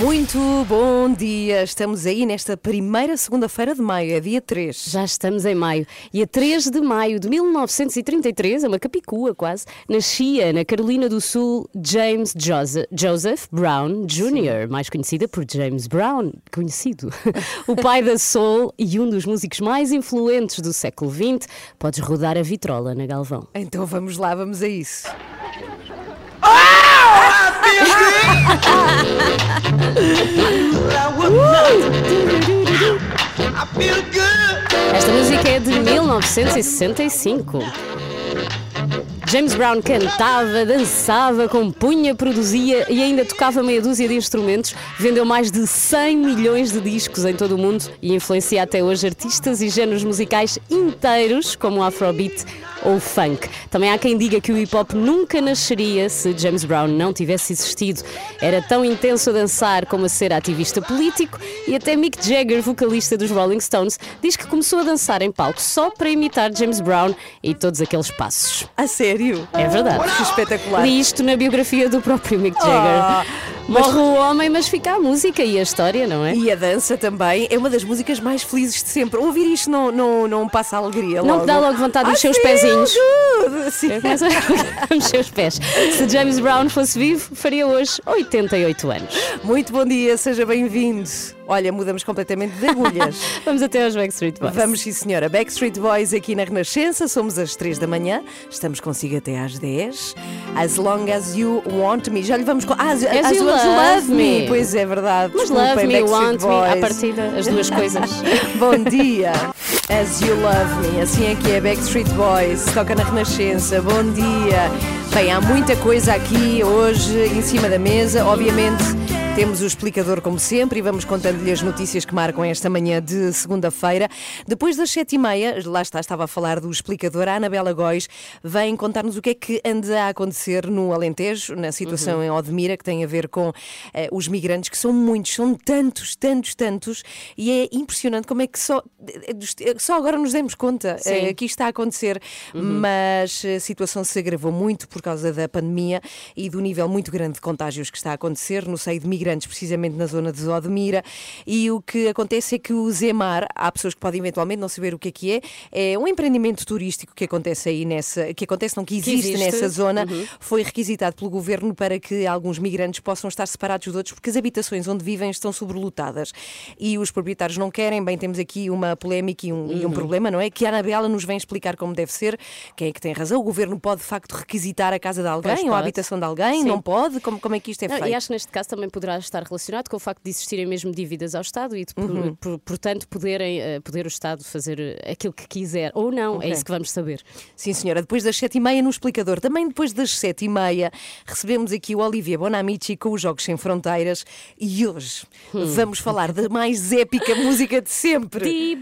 Muito bom dia. Estamos aí nesta primeira segunda-feira de maio, é dia 3. Já estamos em maio. E a 3 de maio de 1933, é uma capicua quase, nascia na Carolina do Sul James Joseph, Brown Jr., mais conhecida por James Brown, conhecido. o pai da soul e um dos músicos mais influentes do século XX. Podes rodar a vitrola na Galvão. Então vamos lá, vamos a isso. Esta música é de 1965. James Brown cantava, dançava, compunha, produzia e ainda tocava meia dúzia de instrumentos. Vendeu mais de 100 milhões de discos em todo o mundo e influencia até hoje artistas e géneros musicais inteiros, como o Afrobeat ou funk. Também há quem diga que o hip hop nunca nasceria se James Brown não tivesse existido. Era tão intenso a dançar como a ser ativista político e até Mick Jagger, vocalista dos Rolling Stones, diz que começou a dançar em palco só para imitar James Brown e todos aqueles passos. A sério? É verdade. Espetacular. Li isto na biografia do próprio Mick Jagger. Morre o homem, mas fica a música e a história, não é? E a dança também é uma das músicas mais felizes de sempre. Ouvir isto não, não, não passa alegria logo. Não te dá logo vontade de mexer os pezinhos. good. Sim. Começa a mexer os pés. Se James Brown fosse vivo, faria hoje 88 anos. Muito bom dia, seja bem-vindo. Olha, mudamos completamente de agulhas. Vamos até aos Backstreet Boys. Vamos, sim, senhora. Backstreet Boys aqui na Renascença. Somos às 3 da manhã. Estamos consigo até às 10. As long as you want me. Já lhe vamos com. Ah, as, as as you love love me. me. Pois é, verdade. Mas Desculpem, love me, want me, à Boys. partida, as duas coisas. Bom dia. As You Love Me, assim é que é Backstreet Boys, toca na Renascença. Bom dia. Bem, há muita coisa aqui hoje em cima da mesa. Obviamente, temos o explicador como sempre e vamos contando-lhe as notícias que marcam esta manhã de segunda-feira. Depois das sete e meia, lá está, estava a falar do explicador, a Anabela Góis vem contar-nos o que é que anda a acontecer no Alentejo, na situação em Odmira, que tem a ver com eh, os migrantes, que são muitos, são tantos, tantos, tantos, e é impressionante como é que só, só agora nos demos conta eh, que isto está a acontecer, mas a situação se agravou muito por causa da pandemia e do nível muito grande de contágios que está a acontecer no seio de migrantes, precisamente na zona de Odmira. E o que acontece é que o Zemar, há pessoas que podem eventualmente não saber o que é que é, é um empreendimento turístico que acontece aí nessa, que acontece, não que existe, existe. nessa zona, foi requisitado pelo governo para que alguns migrantes possam estar separados dos outros, porque as habitações onde vivem estão sobrelotadas e os proprietários não querem. Bem, temos aqui uma polémica e um, e um problema, não é? Que a Anabela nos vem explicar como deve ser. Quem é que tem razão? O governo pode de facto requisitar a casa de alguém Pois ou a pode. habitação de alguém? Sim. Não pode? Como, como é que isto é Não, feito? e acho que neste caso também poderá estar relacionado com o facto de existirem mesmo dívidas ao Estado e, de, Uhum. por- portanto, poderem, eh, poder o Estado fazer eh, aquilo que quiser ou não. Ok. É isso que vamos saber. Sim, senhora. Depois das sete e meia no explicador. Também depois das sete e meia recebemos aqui o Olivia Bonamici com os Jogos Sem Fronteiras e hoje Hum. vamos falar da mais épica música de sempre.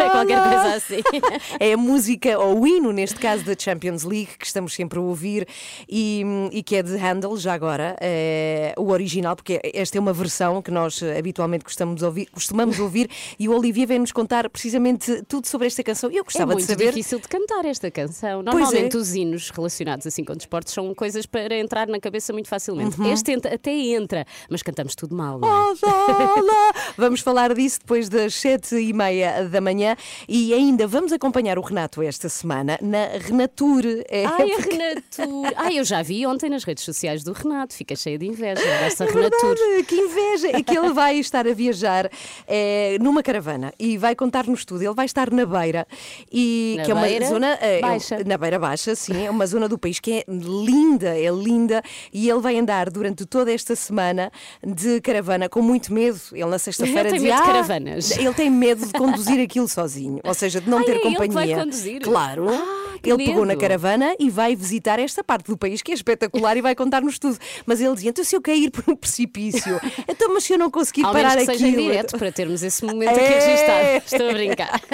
É qualquer coisa assim. É a música, ou o hino, neste caso, da Champions League, que estamos sempre a ouvir e, e que é de Handel, já agora, é, o original, porque esta é uma versão que nós eh, habitualmente costumamos ouvir, costumamos ouvir e o Olivia vem-nos contar precisamente tudo sobre esta canção. Eu É gostava de muito saber. difícil de cantar esta canção. Pois Normalmente é. os hinos relacionados assim com desportos são coisas para entrar na cabeça muito facilmente. Uhum. Este entra- até entra, mas cantamos tudo mal, não é? Olá! Vamos falar disso depois das sete e meia da manhã e ainda vamos acompanhar o Renato esta semana na Renatur. É, Ai, a porque- Renatur. Ai, eu já vi ontem nas redes sociais do Renato. Fica cheia de inveja dessa É Renatur. que inveja! É que ele vai estar a viajar eh, numa caravana e vai contar-nos tudo. Ele vai estar na Beira, e, Na que é uma zona. eh, Baixa. Na Beira Baixa, sim, é uma zona do país que é linda, é linda. E ele vai andar durante toda esta semana de caravana com muito medo. Ele na sexta-feira Ele tem dizia, medo de "Ah, caravanas." Ele tem medo de conduzir aquilo sozinho, ou seja, de não Ai, ter é ele companhia. vai conduzir? Claro. Ah, ele pegou na caravana e vai visitar esta parte do país que é espetacular e vai contar-nos tudo. Mas ele dizia: então se eu cair por um precipício, então mas se eu não conseguir Ao parar menos que seja em direto para termos esse momento aqui É. registado. Estou a brincar.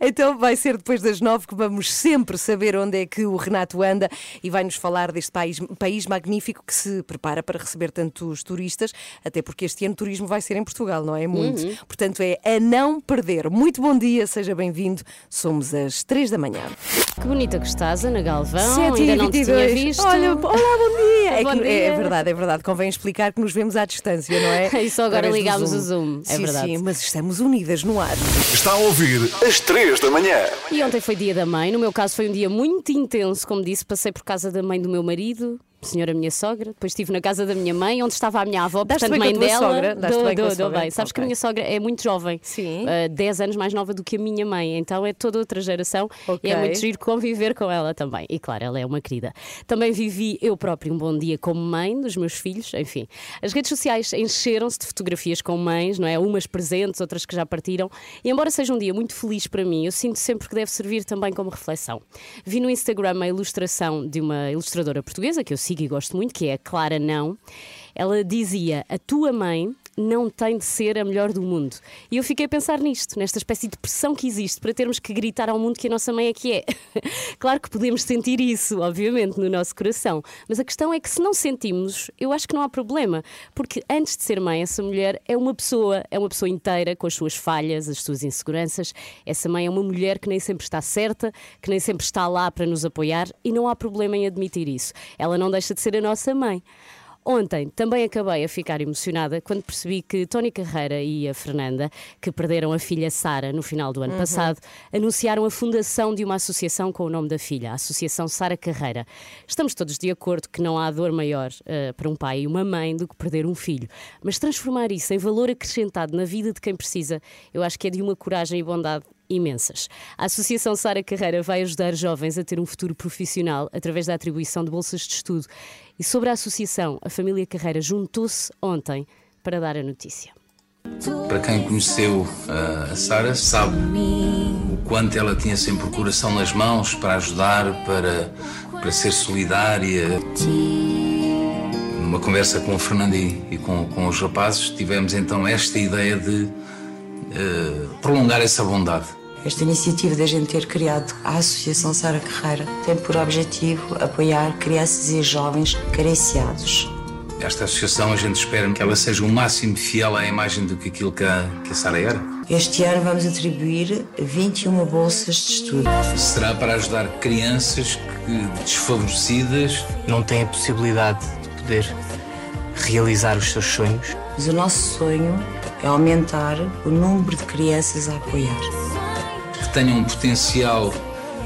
Então vai ser depois das nove que vamos sempre saber onde é que o Renato anda e vai nos falar deste país, país magnífico que se prepara para receber tantos turistas, até porque este ano o turismo vai ser em Portugal, não é? Muito. Uhum. Portanto, é a não perder. Muito bom dia, seja bem-vindo. Somos às três da manhã. Que bonita que estás, Ana Galvão. Sete Ainda e não te tinha 22. visto. Olha, olá, bom dia. É, Bom que- é dia. verdade, é verdade. Convém explicar que nos vemos à distância, não é? E só agora ligámos o Zoom, é sim, verdade. Sim, mas estamos unidas no ar. Está a ouvir às 3 da manhã. E ontem foi dia da mãe. No meu caso foi um dia muito intenso, como disse. Passei por casa da mãe do meu marido. Senhora minha sogra, depois estive na casa da minha mãe, onde estava a minha avó, Daste portanto, mãe dela. sogra? Daste dou, bem dou, dou. Sabes que a minha sogra é muito jovem, Sim. uh, 10 anos mais nova do que a minha mãe, então é toda outra geração Ok. e é muito giro conviver com ela também. E claro, ela é uma querida. Também vivi eu próprio um bom dia como mãe dos meus filhos, enfim. As redes sociais encheram-se de fotografias com mães, não é? Umas presentes, outras que já partiram. E embora seja um dia muito feliz para mim, eu sinto sempre que deve servir também como reflexão. Vi no Instagram a ilustração de uma ilustradora portuguesa que eu sigo e gosto muito, que é a Clara Não. Ela dizia: A tua mãe não tem de ser a melhor do mundo. E eu fiquei a pensar nisto, nesta espécie de pressão que existe para termos que gritar ao mundo que a nossa mãe é que é. claro que podemos sentir isso, obviamente, no nosso coração, mas a questão é que se não sentimos, eu acho que não há problema, porque antes de ser mãe, essa mulher é uma pessoa, é uma pessoa inteira com as suas falhas, as suas inseguranças. Essa mãe é uma mulher que nem sempre está certa, que nem sempre está lá para nos apoiar e não há problema em admitir isso. Ela não deixa de ser a nossa mãe. Ontem também acabei a ficar emocionada quando percebi que Tony Carreira e a Fernanda, que perderam a filha Sara no final do ano passado, anunciaram a fundação de uma associação com o nome da filha, a Associação Sara Carreira. Estamos todos de acordo que não há dor maior eh, para um pai e uma mãe do que perder um filho, mas transformar isso em valor acrescentado na vida de quem precisa, eu acho que é de uma coragem e bondade imensas. A Associação Sara Carreira vai ajudar jovens a ter um futuro profissional através da atribuição de bolsas de estudo. E sobre a associação, a família Carreira juntou-se ontem para dar a notícia. Para quem conheceu uh, a Sara, sabe o quanto ela tinha sempre o coração nas mãos para ajudar, para, para ser solidária. Numa conversa com o Fernando e, e com, com os rapazes, tivemos então esta ideia de uh, prolongar essa bondade. Esta iniciativa da gente ter criado a Associação Sara Carreira tem por objetivo apoiar crianças e jovens carenciados. Esta associação, a gente espera que ela seja o máximo fiel à imagem do que aquilo que a, que a Sara era. Este ano vamos atribuir 21 bolsas de estudo. Será para ajudar crianças que, desfavorecidas não têm a possibilidade de poder realizar os seus sonhos. Mas o nosso sonho é aumentar o número de crianças a apoiar. Que tenham um potencial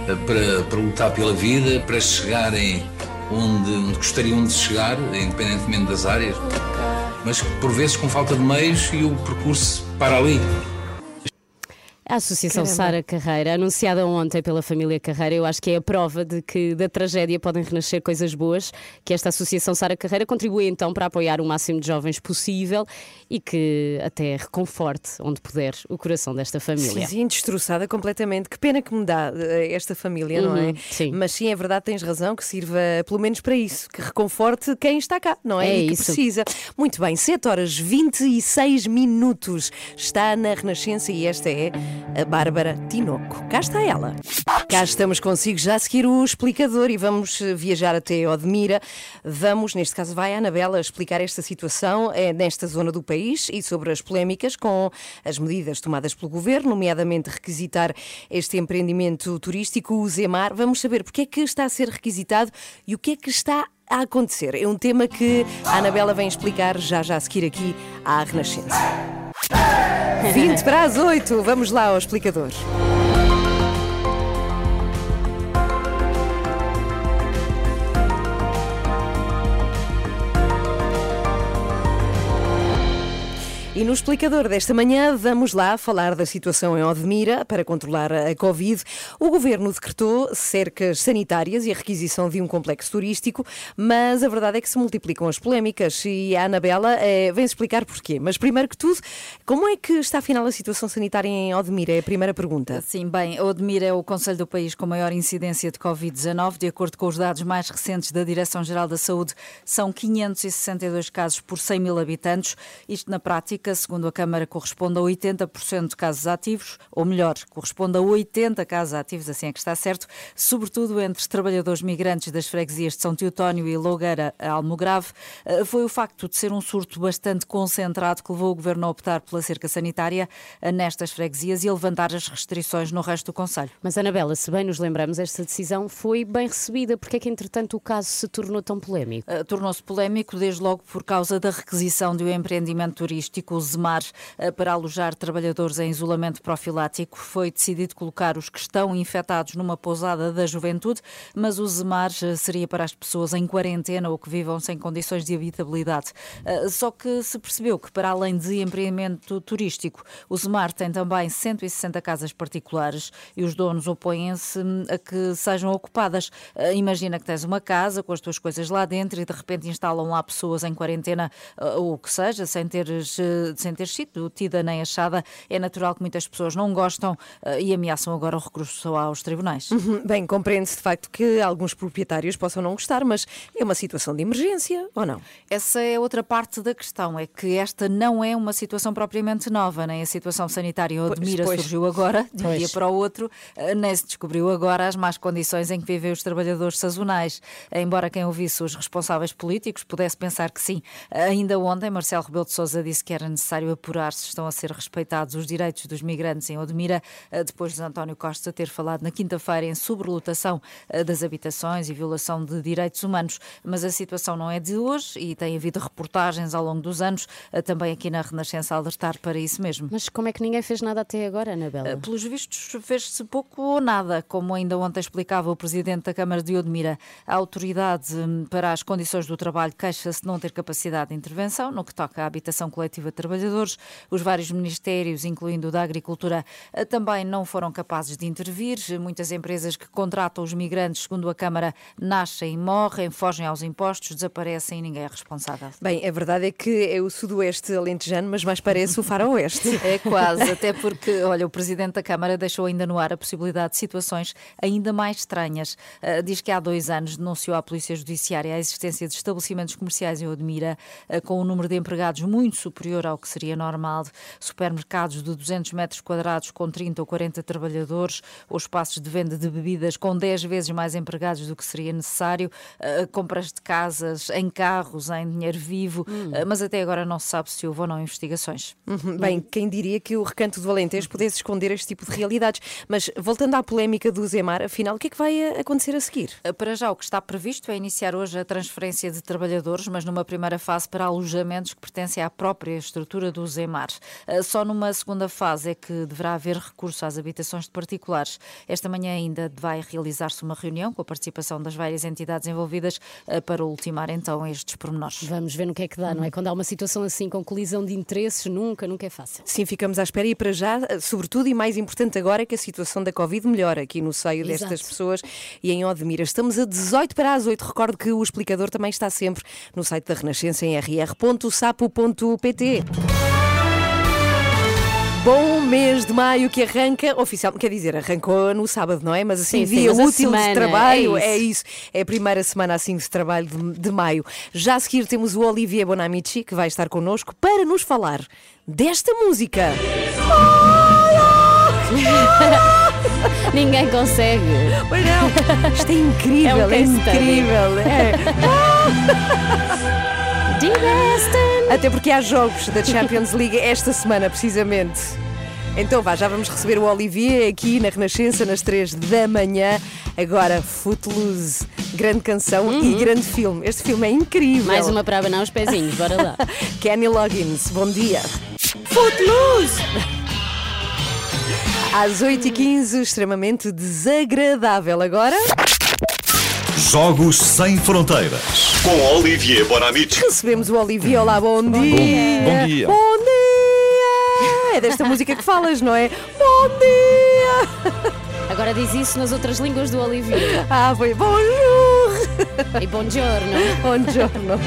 eh, para, para lutar pela vida, para chegarem onde, onde gostariam de chegar, independentemente das áreas, mas por vezes com falta de meios e o percurso para ali. A Associação Caramba. Sara Carreira, anunciada ontem pela família Carreira, eu acho que é a prova de que da tragédia podem renascer coisas boas, que esta Associação Sara Carreira contribui então para apoiar o máximo de jovens possível e que até reconforte, onde puder, o coração desta família. Sim, destroçada completamente. Que pena que me dá eh, esta família, não é? Uhum, sim. Mas sim, é verdade, tens razão, que sirva pelo menos para isso, que reconforte quem está cá, não é? É e que isso. precisa. Muito bem, 7 horas 26 minutos. Está na Renascença e esta é a Bárbara Tinoco. Cá está ela. Cá estamos consigo já a seguir o explicador e vamos eh, viajar até Odmira. Vamos, neste caso, vai a Anabela explicar esta situação eh, nesta zona do país e sobre as polémicas com as medidas tomadas pelo governo, nomeadamente requisitar este empreendimento turístico, o Zemar. Vamos saber porque é que está a ser requisitado e o que é que está a acontecer. É um tema que a Anabela vem explicar já já a seguir aqui à Renascença. 20 para as 8, vamos lá ao explicador. E no explicador desta manhã vamos lá falar da situação em Odmira para controlar a Covid. O governo decretou cercas sanitárias e a requisição de um complexo turístico, mas a verdade é que se multiplicam as polémicas e a Anabela eh, vem explicar porquê. Mas primeiro que tudo, como é que está afinal a situação sanitária em Odmira? É a primeira pergunta. Sim, bem, Odmira é o conselho do país com maior incidência de Covid-19. De acordo com os dados mais recentes da Direção-Geral da Saúde, são 562 casos por 100 mil habitantes. Isto, na prática, segundo a Câmara, corresponde a 80% de casos ativos, ou melhor, corresponde a 80 casos ativos, assim é que está certo, sobretudo entre trabalhadores migrantes das freguesias de São Teotónio e Lougueira a Almograve. Eh, Foi o facto de ser um surto bastante concentrado que levou o Governo a optar pela cerca sanitária eh, nestas freguesias e a levantar as restrições no resto do Conselho. Mas, Anabela, se bem nos lembramos, esta decisão foi bem recebida. Porque é que, entretanto, o caso se tornou tão polémico? Uh, Tornou-se polémico desde logo por causa da requisição de um empreendimento turístico, o Zemar, uh, para alojar trabalhadores em isolamento profilático. Foi decidido colocar os que estão infectados numa pousada da juventude, mas o Zemar uh, seria para as pessoas em quarentena ou que vivam sem condições de habitabilidade. Uh, Só que se percebeu que, para além de empreendimento turístico, o Zemar tem também 160 casas particulares e os donos opõem-se hum, a que sejam ocupadas. Imagina que tens uma casa com as tuas coisas lá dentro e de repente instalam lá pessoas em quarentena ou o que seja, sem teres, sem teres sido tida nem achada. É natural que muitas pessoas não gostam uh, e ameaçam agora o recurso aos tribunais. Uhum, Bem, compreende-se de facto que alguns proprietários possam não gostar, mas é uma situação de emergência ou não? Essa é outra parte da questão, é que esta não é uma situação propriamente nova, nem a situação sanitária em Odmira pois. surgiu agora, de um dia para o outro, eh, nem se descobriu agora as más condições em que vivem os trabalhadores sazonais. Embora quem ouvisse os responsáveis políticos pudesse pensar que sim. Ainda ontem, Marcelo Rebelo de Sousa disse que era necessário apurar se estão a ser respeitados os direitos dos migrantes em Odmira, eh, depois de António Costa ter falado na quinta-feira em sobrelotação eh, das habitações e violação de direitos humanos. Mas a situação não é de hoje e tem havido reportagens ao longo dos anos, eh, também aqui na Renascença, a alertar para isso mesmo. Mas como é que ninguém fez nada até agora, Anabela? Pelos vistos, fez-se pouco ou nada, como ainda ontem explicava o presidente da Câmara de Odmira. A autoridade hum, para as condições do trabalho queixa-se de não ter capacidade de intervenção no que toca à habitação coletiva trabalhadores. Os vários ministérios, incluindo o da Agricultura, eh, também não foram capazes de intervir. Muitas empresas que contratam os migrantes, segundo a Câmara, nascem e morrem, fogem aos impostos, desaparecem e ninguém é responsável. Bem, a verdade é que é o sudoeste alentejano, mas mais parece o faroeste. É quase, até porque, olha, o Presidente da Câmara deixou ainda no ar a possibilidade de situações ainda mais estranhas. Ah, diz que há dois anos denunciou à Polícia Judiciária a existência de estabelecimentos comerciais em Odmira ah, com um número de empregados muito superior ao que seria normal, supermercados de 200 metros quadrados com 30 ou 40 trabalhadores, ou espaços de venda de bebidas com 10 vezes mais empregados do que seria necessário, ah, compras de casas em carros, em dinheiro vivo, ah, mas até agora não se sabe se houve ou não investigações. Uhum, Bem, quem diria que o recanto do Alentejo pudesse esconder este tipo de realidades. Mas voltando à polémica do Zemar, afinal, o que é que vai eh, acontecer a seguir? Para já, o que está previsto é iniciar hoje a transferência de trabalhadores, mas numa primeira fase para alojamentos que pertencem à própria estrutura do Zemar. Eh, Só numa segunda fase é que deverá haver recurso às habitações de particulares. Esta manhã ainda vai realizar-se uma reunião com a participação das várias entidades envolvidas eh, para ultimar então estes pormenores. Vamos ver no que é que dá, não é? Quando há uma situação assim com colisão de interesses, nunca, nunca é fácil. Sim, ficamos à espera e para já, eh, sobretudo e mais importante agora, é que a situação da Covid melhora aqui no seio destas Exato. pessoas e em Odmira. Estamos a 18 para as 8. Recordo que o explicador também está sempre no site da Renascença em rr.sapo.pt. Bom mês de maio que arranca, oficial, quer dizer, arrancou no sábado, não é? Mas assim, Sim, sim, dia mas útil de semana, trabalho, é é isso. É a primeira semana assim de trabalho de, de maio. Já a seguir temos o Olivier Bonamici, que vai estar connosco para nos falar desta música. Ninguém consegue. Pois não, isto é incrível, É um é, incrível. é. Destin. Até porque há jogos da Champions League esta semana, precisamente. Então vá, já vamos receber o Olivier aqui na Renascença nas 3 da manhã. Agora, Footloose, grande canção e grande filme. Este filme é incrível. Mais uma para abanar os pezinhos, bora lá. Kenny Loggins, bom dia. Footloose! Às 8h15, extremamente desagradável. Agora, Jogos Sem Fronteiras. Com Olivier Bonamici. recebemos o Olivier. Olá, bom dia. bom dia. Bom dia. é desta música que falas, não é? Bom dia! Agora diz isso nas outras línguas do Olivier. Ah, foi bonjour! E buongiorno. Buongiorno.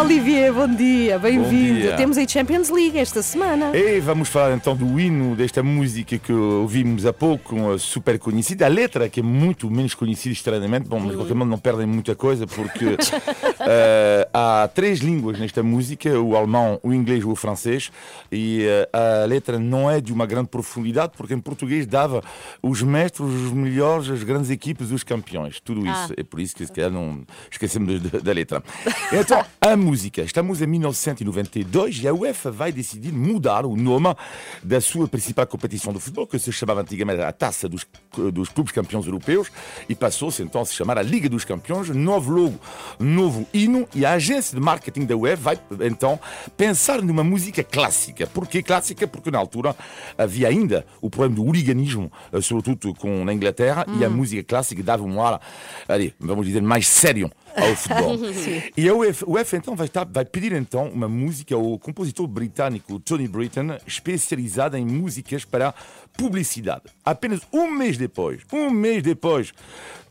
Olivier, bom dia, Bom bem-vindo. Temos aí Champions League esta semana. E vamos falar então do hino desta música que ouvimos há pouco, super conhecida. A letra, que é muito menos conhecida estranhamente, bom, mas de qualquer modo não perdem muita coisa, porque eh, há três línguas nesta música: o alemão, o inglês e o francês. E eh, a letra não é de uma grande profundidade, porque em português dava os mestres, os melhores, as grandes equipes, os campeões. Tudo isso. É por isso que se calhar não esquecemos da- letra. Então, a música. Estamos em 1992 e a UEFA vai decidir mudar o nome da sua principal competição de futebol, que se chamava antigamente a Taça dos, dos Clubes Campeões Europeus, e passou-se então a se chamar a Liga dos Campeões. Novo logo, novo hino, e a agência de marketing da UEFA vai então pensar numa música clássica. Por que clássica? Porque na altura havia ainda o problema do hooliganismo, eh, sobretudo com na Inglaterra, e a música clássica dava um ar, allez, vamos dizer, mais sério ao futebol. E a UEFA, a UEFA então vai, estar- vai pedir então uma música ao compositor britânico Tony Britton, especializado em músicas para publicidade. Apenas um mês depois, um mês depois,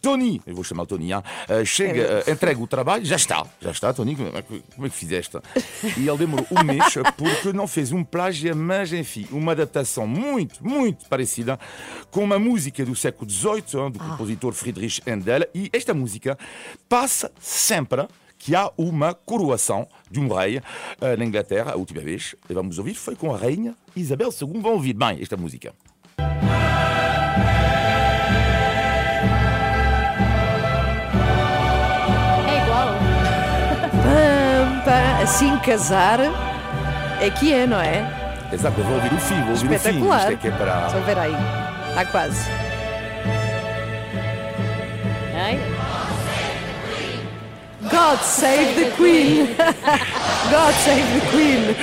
Tony, eu vou chamar Tony, hein, eh, chega, eh, entrega o trabalho, já está, já está, Tony, como é que, como é que fizeste? E ele demorou um mês porque não fez um plágio, mas enfim, uma adaptação muito, muito parecida com uma música do século XVIII, do compositor Friedrich Handel, e esta música passa sempre que há uma coroação de um rei eh, na Inglaterra, a última vez, e vamos ouvir, foi com a rainha Isabel II. Vão ouvir bem esta música. Assim casar é que é, não é? Exato, eu vou ouvir o fim, vou ouvir o fim. Isto é que é para. Só ver aí. Está quase. Ai, God save the Queen! God save the Queen!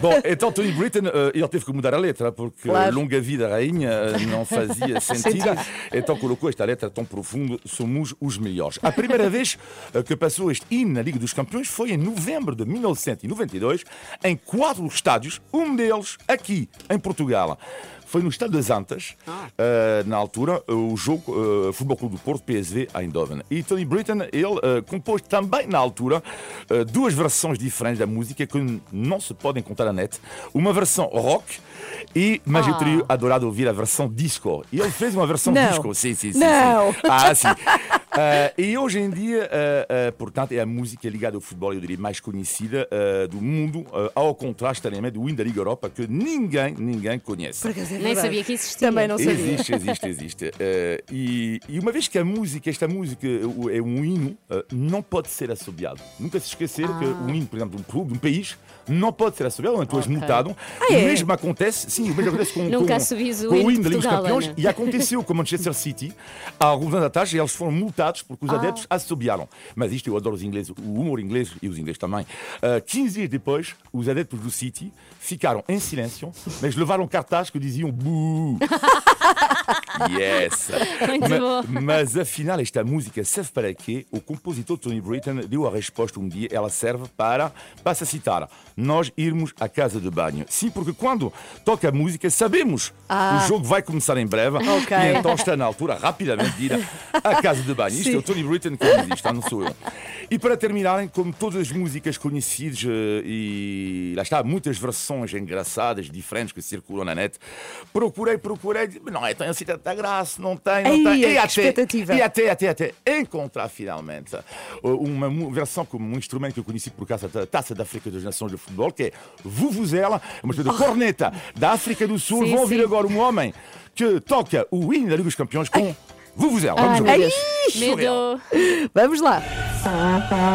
Bom, então Tony Britton, ele teve que mudar a letra, porque Claro. longa vida rainha eh, não fazia sentido. Então colocou esta letra tão profunda, somos os melhores. A primeira vez eh, que passou este hino na Liga dos Campeões foi em novembro de 1992, em quatro estádios, um deles aqui, em Portugal. Foi no Estádio das Antas, eh, na altura, o jogo eh, Futebol Clube do Porto, PSV Eindhoven. E Tony Britton, ele compôs também na altura duas versões diferentes da música que não se podem net. Uma versão rock, e, mas eu teria adorado ouvir a versão disco. E ele fez uma versão Não. disco. Sim, sim, sim. Não. sim. Ah, sim. Eh, e hoje em dia, eh, eh, portanto, é a música ligada ao futebol, eu diria, mais conhecida do mundo, ao contrário, estranhamente, do hino da Liga Europa, que ninguém, ninguém conhece. Por acaso é nem sabia que existia. Também não sabia. Existe, existe, existe. E, e uma vez que a música, esta música o- é um hino, não pode ser assobiado. Nunca se esquecer que um hino, por exemplo, de um clube, de um país, não pode ser assobiado, não tu és Ok. multado. Ah, o é? mesmo acontece, sim, o mesmo acontece com, Nunca com, o com hino o hino da Liga dos Campeões. Ana. E aconteceu com o Manchester City, há alguns anos atrás, e eles foram multados porque os adeptos assobiaram. Mas isto eu adoro os ingleses, o humor inglês e os ingleses também. Uh, 15 dias depois, os adeptos do City ficaram em silêncio, mas levaram cartazes que diziam Boo! Yes! Ma-. Mas afinal, esta música serve para quê? O compositor Tony Britton deu a resposta um dia. Ela serve para, passa a citar, nós irmos à casa de banho. Sim, porque quando toca a música, sabemos que o jogo vai começar em breve. Ok. E então está na altura, rapidamente, de ir à casa de banho. Isto é o Tony Britton que diz isto, não sou eu. E para terminarem, como todas as músicas conhecidas, eh, e lá está, muitas versões engraçadas, diferentes que circulam na net, procurei, procurei, não é tão assim tanta graça, não tem, não Ei, tem. E até, expectativa. e até, até, até encontrar finalmente uh, uma versão como um instrumento que eu conheci por causa da Taça da África das Nações de Futebol, que é Vuvuzela, uma espécie de corneta da África do Sul. Sim, Vão ouvir sim. agora um homem que toca o hino da Liga dos Campeões com Vuvuzela. Vamos Ai. Medo. Vamos lá.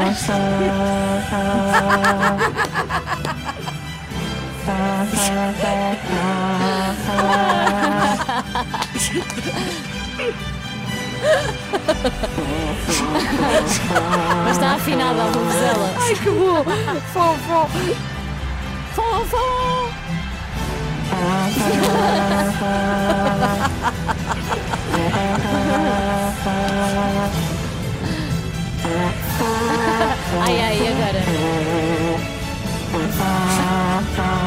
Mas está afinada a vuvuzela. Ai, que bom! Fó, fó. Fó, fó. Ai, ai, agora.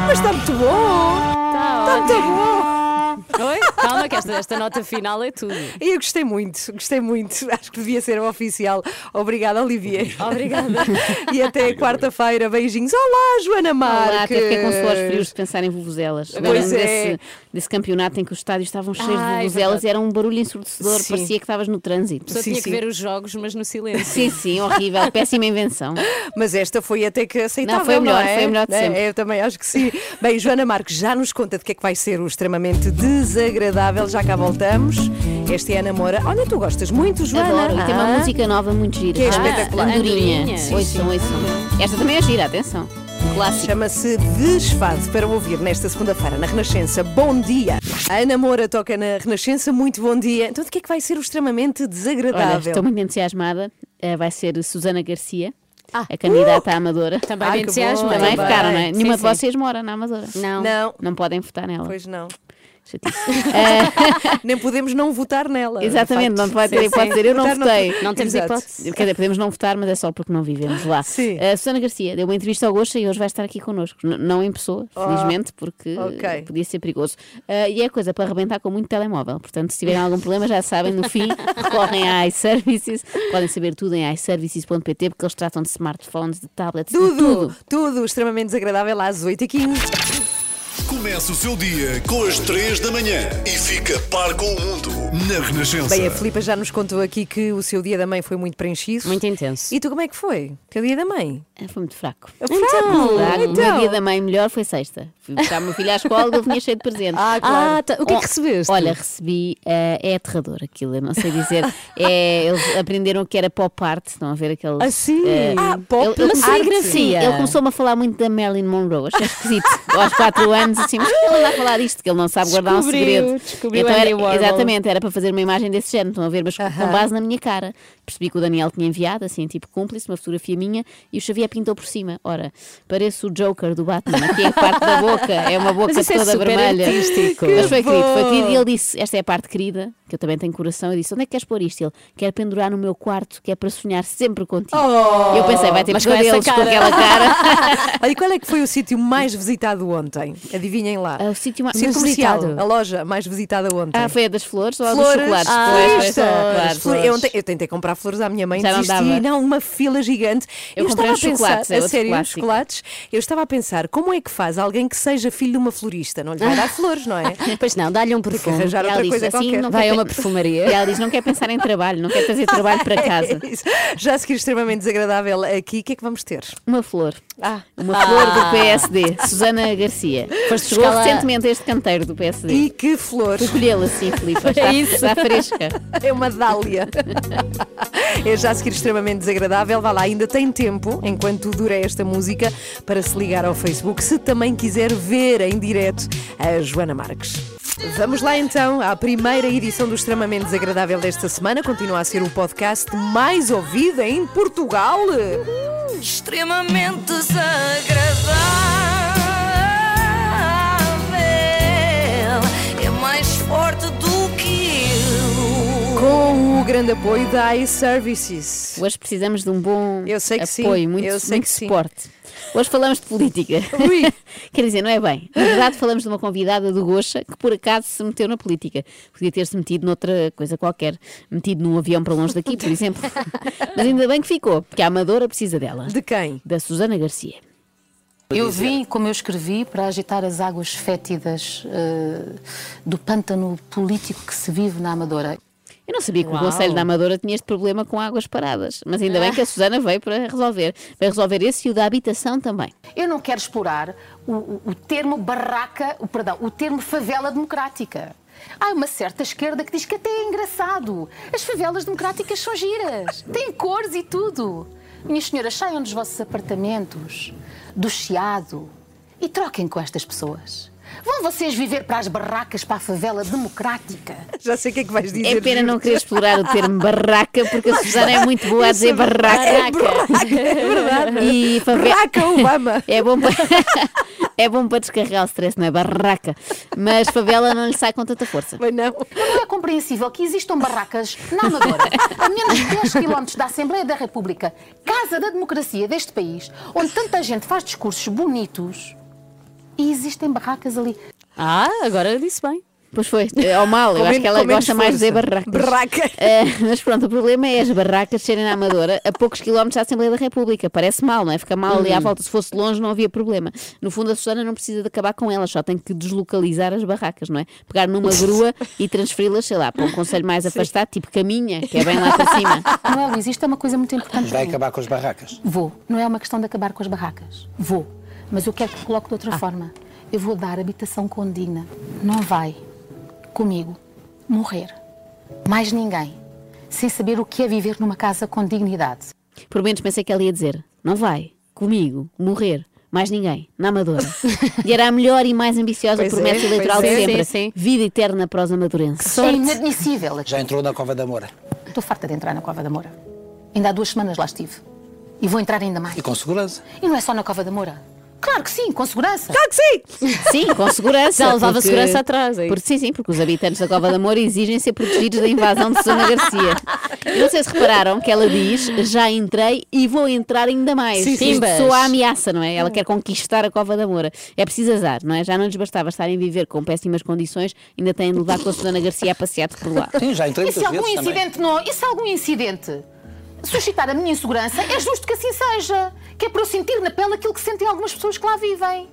Mas está muito bom! Está Está tão bom! Oi? Calma, que esta, esta nota final é tudo. E eu gostei muito, gostei muito. Acho que devia ser o oficial. Obrigada, Olivier. Obrigada. E até quarta-feira. Beijinhos. Olá, Joana Marques. Olá, até fiquei com suores frios de pensar em vuvuzelas. Pois é. desse, desse campeonato em que os estádios estavam cheios de Ai, vuvuzelas verdade. e era um barulho ensurdecedor, Sim. parecia que estavas no trânsito. A pessoa Sim, tinha sim. que ver os jogos, mas no silêncio. Sim, sim, horrível, péssima invenção. Mas esta foi até que aceitável. Não, foi a melhor, é? foi a melhor de É, sempre. Eu também acho que sim. Bem, Joana Marques já nos conta de que é que vai ser o extremamente desagradável. Já cá voltamos. Esta é a namora. Olha, tu gostas muito, Joana. Adoro. E tem uma Ah. música nova muito gira. Que é espetacular. Andorinha. Andorinha. Sim. Esta também é gira, atenção. Clássico. Chama-se Desfado para ouvir nesta segunda-feira na Renascença. Bom dia! A Ana Moura toca na Renascença. Muito bom dia. Então, de que é que vai ser o extremamente Olha, desagradável? estou muito entusiasmada. Eh, Vai ser Susana Garcia, Ah. a candidata à Amadora. Também Ai, me que entusiasma. bom. Também Também. ficaram, não é? Sim, Nenhuma de sim. vocês mora na Amadora. Não. Não, Não podem votar nela. pois não. Chatice. Nem podemos não votar nela. Exatamente, de não vai ter Sim, hipótese de dizer eu não votei. Não temos Exato. hipótese. Quer dizer, podemos não votar, mas é só porque não vivemos lá. Sim. A Susana Garcia deu uma entrevista ao Gosta e hoje vai estar aqui connosco. N- não em pessoa, felizmente, porque Oh, ok. podia ser perigoso. Ah, e é coisa para arrebentar com muito telemóvel. Portanto, se tiverem algum problema, já sabem, no fim, recorrem à iServices. Podem saber tudo em iServices.pt porque eles tratam de smartphones, de tablets, de Tudo, tudo. tudo, extremamente desagradável às 8h15. Começa o seu dia com as 3 da manhã e fica par com o mundo na Renascença. Bem, a Filipa já nos contou aqui que o seu dia da mãe foi muito preenchido. Muito intenso. E tu como é que foi? Teu dia da mãe? Ah, Foi muito fraco. Então, Fraco. O meu então. dia da mãe melhor foi sexta. Fui buscar o meu filho à escola e ele vinha cheio de presentes. Ah, claro. Ah, tá. o que é que recebeste? Olha, recebi, eh, é aterrador aquilo, eu não sei dizer. É, eles aprenderam que era pop art, estão a ver aqueles. Ah, sim? eh, Ah, pop ele, ele. Sim, ele começou-me a falar muito da Marilyn Monroe, achei esquisito. Aos 4 anos, assim, mas ele anda a falar disto? Que ele não sabe guardar um segredo. descobriu então era, exatamente, era para fazer uma imagem desse género, estão a ver, mas com- com base na minha cara. Percebi que o Daniel tinha enviado, assim, tipo cúmplice, uma fotografia minha, e o Xavier pintou por cima. Ora, pareço o Joker do Batman, aqui é a parte da boca, é uma boca Mas é toda super vermelha. artístico. Mas foi Que querido, foi querido. E ele disse: Esta é a parte querida, que eu também tenho coração. Eu disse: Onde é que queres pôr isto? Ele quer pendurar no meu quarto, que é para sonhar sempre contigo. E eu pensei: vai ter com pesadelos com cara. aquela cara. Olha, e qual é que foi o sítio mais visitado ontem? Adivinhem lá. Ah, o sítio mais mais comercial, visitado. a loja mais visitada ontem. Ah, foi a das flores ou a dos Flores, chocolates? ah, Pois, foi florista. só, claro, Flor- Eu, ontem- eu tentei comprar flores à minha mãe, Já não desisti, dava. não, uma fila gigante. Eu comprei estava a pensar, é a sério, clássico. chocolates. Eu estava a pensar, como é que faz alguém que seja filho de uma florista? Não lhe vai dar flores, não é? Pois não, dá-lhe um que perfume. arranjar E ela outra coisa assim, qualquer. não Vai a uma perfumaria. E ela diz: Não quer pensar em trabalho, não quer trazer trabalho para casa. É isso. Já a seguir extremamente desagradável aqui, o que é que vamos ter? Uma flor. Ah, Uma flor do PSD, Susana Garcia. Foste Chegou buscar lá- recentemente a este canteiro do PSD. e que flor! Escolhê-la assim, Filipe. Está, isso. está fresca. É uma dália. É já a seguir extremamente desagradável. Vá lá, ainda tem tempo, enquanto dura esta música, para se ligar ao Facebook, se também quiser ver em direto a Joana Marques. Vamos lá então à primeira edição do Extremamente Desagradável desta semana. Continua a ser o podcast mais ouvido em Portugal. extremamente desagradável. Com o grande apoio da iServices. Hoje precisamos de um bom Eu sei que sim, apoio, muito, eu sei muito que sim. suporte. Hoje falamos de política. Ui. Quer dizer, não é bem. Na verdade, falamos de uma convidada do Gocha que por acaso se meteu na política. Podia ter-se metido noutra coisa qualquer. Metido num avião para longe daqui, por exemplo. Mas ainda bem que ficou, porque a Amadora precisa dela. De quem? Da Susana Garcia. Eu vim, como eu escrevi, para agitar as águas fétidas eh, do pântano político que se vive na Amadora. Eu não sabia que Uau. o Conselho da Amadora tinha este problema com águas paradas, mas ainda bem que a Susana veio para resolver. Vai resolver esse e o da habitação também. Eu não quero explorar o, o- o termo barraca, o, perdão, o termo favela democrática. Há uma certa esquerda que diz que até é engraçado. As favelas democráticas são giras, têm cores e tudo. Minhas senhoras, saiam dos vossos apartamentos, do chiado, e troquem com estas pessoas. Vão vocês viver para as barracas, para a favela democrática? Já sei o que é que vais dizer. É pena não querer explorar o termo barraca, porque a Susana é muito boa a dizer barraca. É verdade. E Barraca Obama. É bom para... é bom para descarregar o stress, não é? Barraca. Mas favela não lhe sai com tanta força. Mas não. Não é compreensível que existam barracas na Amadora, a menos de 10 km da Assembleia da República, casa da democracia deste país, onde tanta gente faz discursos bonitos e existem barracas ali. Ah, agora disse bem. Pois foi, ao mal, eu acho que ela gosta mais de dizer barracas. Barraca. Eh, mas pronto, o problema é as barracas serem na Amadora a poucos quilómetros da Assembleia da República. Parece mal, não é? Fica mal ali à Uhum. volta. Se fosse longe não havia problema. No fundo, a Susana não precisa de acabar com elas, só tem que deslocalizar as barracas, não é? Pegar numa grua e transferi-las, sei lá, para um conselho mais afastado, tipo caminha, que é bem lá para cima. Não é, Luís? Isto é uma coisa muito importante. Vai acabar com as barracas. Vou. Não é uma questão de acabar com as barracas. Vou. Mas eu quero que coloque de outra forma. Eu vou dar habitação condigna. Não vai, comigo, morrer. Mais ninguém. Sem saber o que é viver numa casa com dignidade. Por menos pensei que ela ia dizer: não vai, comigo, morrer. Mais ninguém, na Amadora. E era a melhor e mais ambiciosa Pois promessa é, eleitoral de é. sempre. Sim, sim. Vida eterna para os amadurenses. É inadmissível. Já entrou na Cova da Moura. Estou farta de entrar na Cova da Moura. Ainda há duas semanas lá estive. E vou entrar ainda mais. E com segurança. E não é só na Cova da Moura. Claro que sim, com segurança. Claro que sim! Sim, com segurança. Já levava porque- segurança atrás, é? Porque, sim, sim, porque os habitantes da Cova da Moura exigem ser protegidos da invasão de Susana Garcia. Eu não sei se repararam que ela diz: já entrei e vou entrar ainda mais. Sim, sim. Soa a ameaça, não é? Ela quer conquistar a Cova da Moura. É preciso azar, não é? Já não lhes bastava estarem a viver com péssimas condições, ainda têm de levar com a Susana Garcia a passear por lá. Sim, já entrei E se algum vezes também. incidente não. E se algum incidente suscitar a minha insegurança, é justo que assim seja. Que é para eu sentir na pele aquilo que sentem algumas pessoas que lá vivem.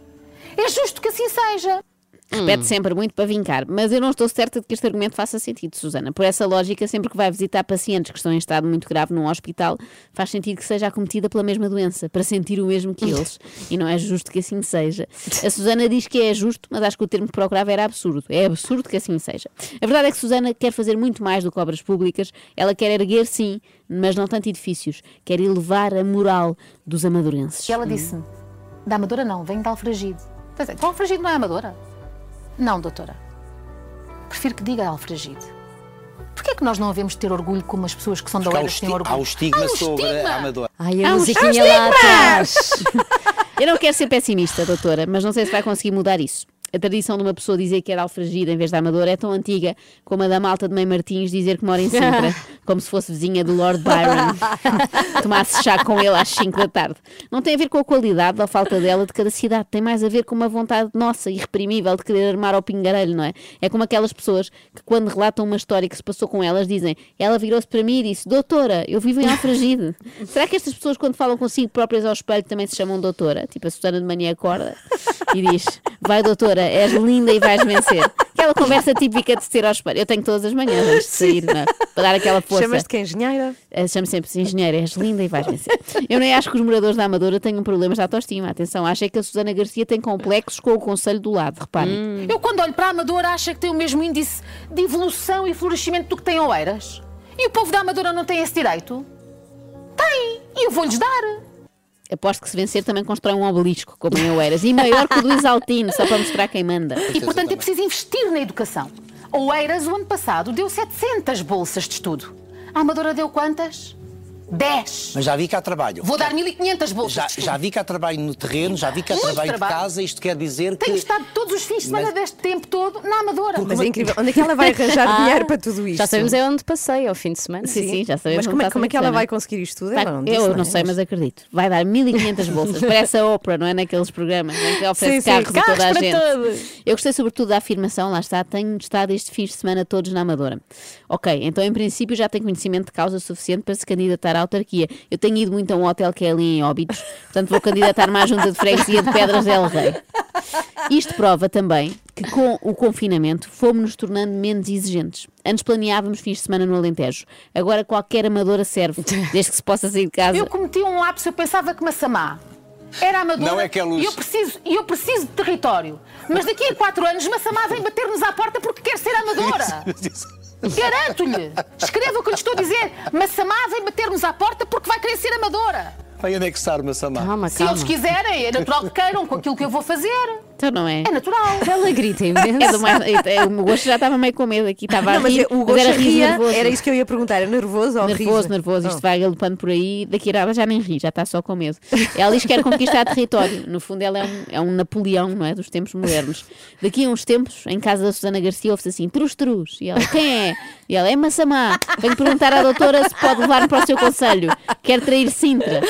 É justo que assim seja. Repete sempre muito para vincar, mas eu não estou certa de que este argumento faça sentido, Susana. Por essa lógica, sempre que vai visitar pacientes que estão em estado muito grave num hospital, faz sentido que seja acometida pela mesma doença, para sentir o mesmo que eles. E não é justo que assim seja. A Susana diz que é justo, mas acho que o termo que procurava era absurdo. É absurdo que assim seja. A verdade é que Susana quer fazer muito mais do que obras públicas. Ela quer erguer, sim, mas não tanto edifícios. Quer elevar a moral dos amadurenses. E ela disse-me: da Amadora não, venho de Alfragide. Quer dizer, então Alfragide não é Amadora? Não, doutora. Prefiro que diga Alfragide. Porquê é que nós não havemos de ter orgulho como as pessoas que são da Porque o, Oeiras têm orgulho? há o estigma Há um sobre estigma! a Amadora. Ai, a Há um musiquinha lá atrás. Eu não quero ser pessimista, doutora, mas não sei se vai conseguir mudar isso. A tradição de uma pessoa dizer que era alfragida em vez de amadora é tão antiga como a da malta de Mãe Martins dizer que mora em Sintra, como se fosse vizinha do Lord Byron. Tomasse chá com ele às 5 da tarde. Não tem a ver com a qualidade ou a falta dela de cada cidade, tem mais a ver com uma vontade nossa, irreprimível, de querer armar ao pingarelho, não é? É como aquelas pessoas que, quando relatam uma história que se passou com elas, dizem: Ela virou-se para mim e disse: Doutora, eu vivo em Alfragide. Será que estas pessoas, quando falam consigo próprias ao espelho, também se chamam doutora? Tipo a Susana de manhã acorda e diz: Vai, doutora, és linda e vais vencer. Aquela conversa típica de se ter ao espelho. Eu tenho todas as manhãs antes de sair, é? para dar aquela força. Chamas-te que é engenheira? Eh, Chamo sempre assim, engenheira, és linda e vais vencer. Eu nem acho que os moradores da Amadora tenham problemas de autoestima. Atenção, acho é que a Susana Garcia tem complexos com o Conselho do lado, reparem. Eu, quando olho para a Amadora, acho que tem o mesmo índice de evolução e florescimento do que tem Oeiras. E o povo da Amadora não tem esse direito? Tem! E eu vou-lhes dar! Aposto que se vencer também constrói um obelisco, como em Oeiras, e maior que o do Isaltino, só para mostrar quem manda. E, portanto, é preciso investir na educação. Oeiras, o ano passado, deu 700 bolsas de estudo. A Amadora deu quantas? 10. Mas já vi que há trabalho. Vou dar 1500 bolsas Já, já vi que há trabalho no terreno, já vi que há Muito trabalho, trabalho. de casa. Isto quer dizer que. Tenho estado todos os fins de semana Mas- deste tempo todo na Amadora. Mas é incrível. Onde é que ela vai arranjar Ah, dinheiro para tudo isto? Já sabemos é onde passei ao fim de semana. Sim, sim, já sabemos. Mas como é, como é que ela vai conseguir isto tudo? Vai- Ela não disse, eu não é? sei, mas acredito. Vai dar 1500 bolsas. Parece a Oprah, não é? Naqueles programas em que oferece Sim, sim, carros a toda a carros para gente. todos. Eu gostei sobretudo da afirmação, lá está, tenho estado este fim de semana todos na Amadora. Ok, então em princípio já tem conhecimento de causa suficiente para se candidatar à autarquia. Eu tenho ido muito a um hotel que é ali em Óbidos, portanto vou candidatar-me à junta de freguesia de Pedras del Rei. Isto prova também que com o confinamento fomos nos tornando menos exigentes. Antes planeávamos fins de semana no Alentejo. Agora qualquer amadora serve, desde que se possa sair de casa. Eu cometi um lapso, eu pensava que Massamá era amadora Não é que é luz. e eu preciso, eu preciso de território. Mas daqui a quatro anos Massamá vem bater-nos à porta porque quer ser amadora. Garanto-lhe. Escreva o que eu lhe estou a dizer. Massamá vem bater-nos à porta porque vai querer ser amadora. Vai anexar uma samar. Calma, Se calma. eles quiserem, é natural que queiram com aquilo que eu vou fazer. Então não é? É natural. Ela grita imenso. É mais, é- é- o meu gosto já estava meio com medo aqui, estava a Não, mas rir, o mas Gosto era riso ria, nervoso. era isso que eu ia perguntar. É nervoso ou Nervoso, riso? nervoso, isto Oh. vai galopando por aí, daqui a nada já nem ri, já está só com medo. Ela diz que quer conquistar território, no fundo ela é um, é um Napoleão, não é, dos tempos modernos. Daqui a uns tempos, em casa da Susana Garcia, ouve-se assim, trus, trus, e ela, quem é? E ela, é Massamá, venho perguntar à doutora se pode levar-me para o seu conselho, quer trair Sintra,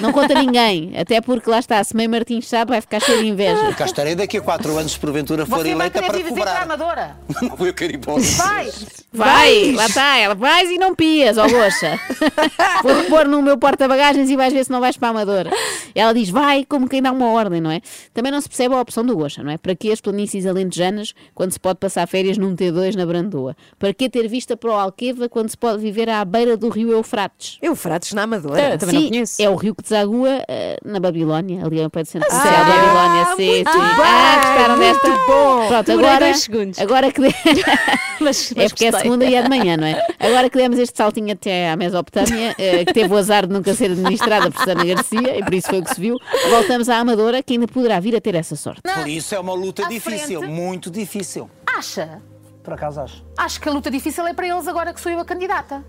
não conta ninguém, até porque lá está, se Mãe Martins sabe, vai ficar cheio de inveja. Farei daqui a quatro anos, se porventura for Você eleita, querer para cobrar. Amadora? Não, eu quero ir para o Vai! Vai, lá está, ela vais e não pias, ó goxa. Vou pôr no meu porta-bagagens e vais ver se não vais para a Amadora. Ela diz, vai, como quem dá uma ordem, não é? Também não se percebe a opção do goxa, não é? Para que as planícies alentejanas quando se pode passar férias num T2 na Brandoa? Para que ter vista para o Alqueva quando se pode viver à beira do rio Eufrates? Eufrates na Amadora? Sim, é o rio que desagua eh, na Babilónia, ali ao pé do centro Ah, da Babilónia. Sim, sim. Ah, gostaram desta? muito bom. Pronto, Demorei agora, dois segundos. agora que... de- Mas, é porque é gostei. segunda e é de manhã, não é? Agora que demos este saltinho até à Mesopotâmia, eh, que teve o azar de nunca ser administrada por Susana Garcia, e por isso foi o que se viu, voltamos à Amadora, que ainda poderá vir a ter essa sorte. Por isso é uma luta À difícil, frente. muito difícil. Acha? Por acaso acho. Acho que a luta difícil é para eles agora que sou eu a candidata.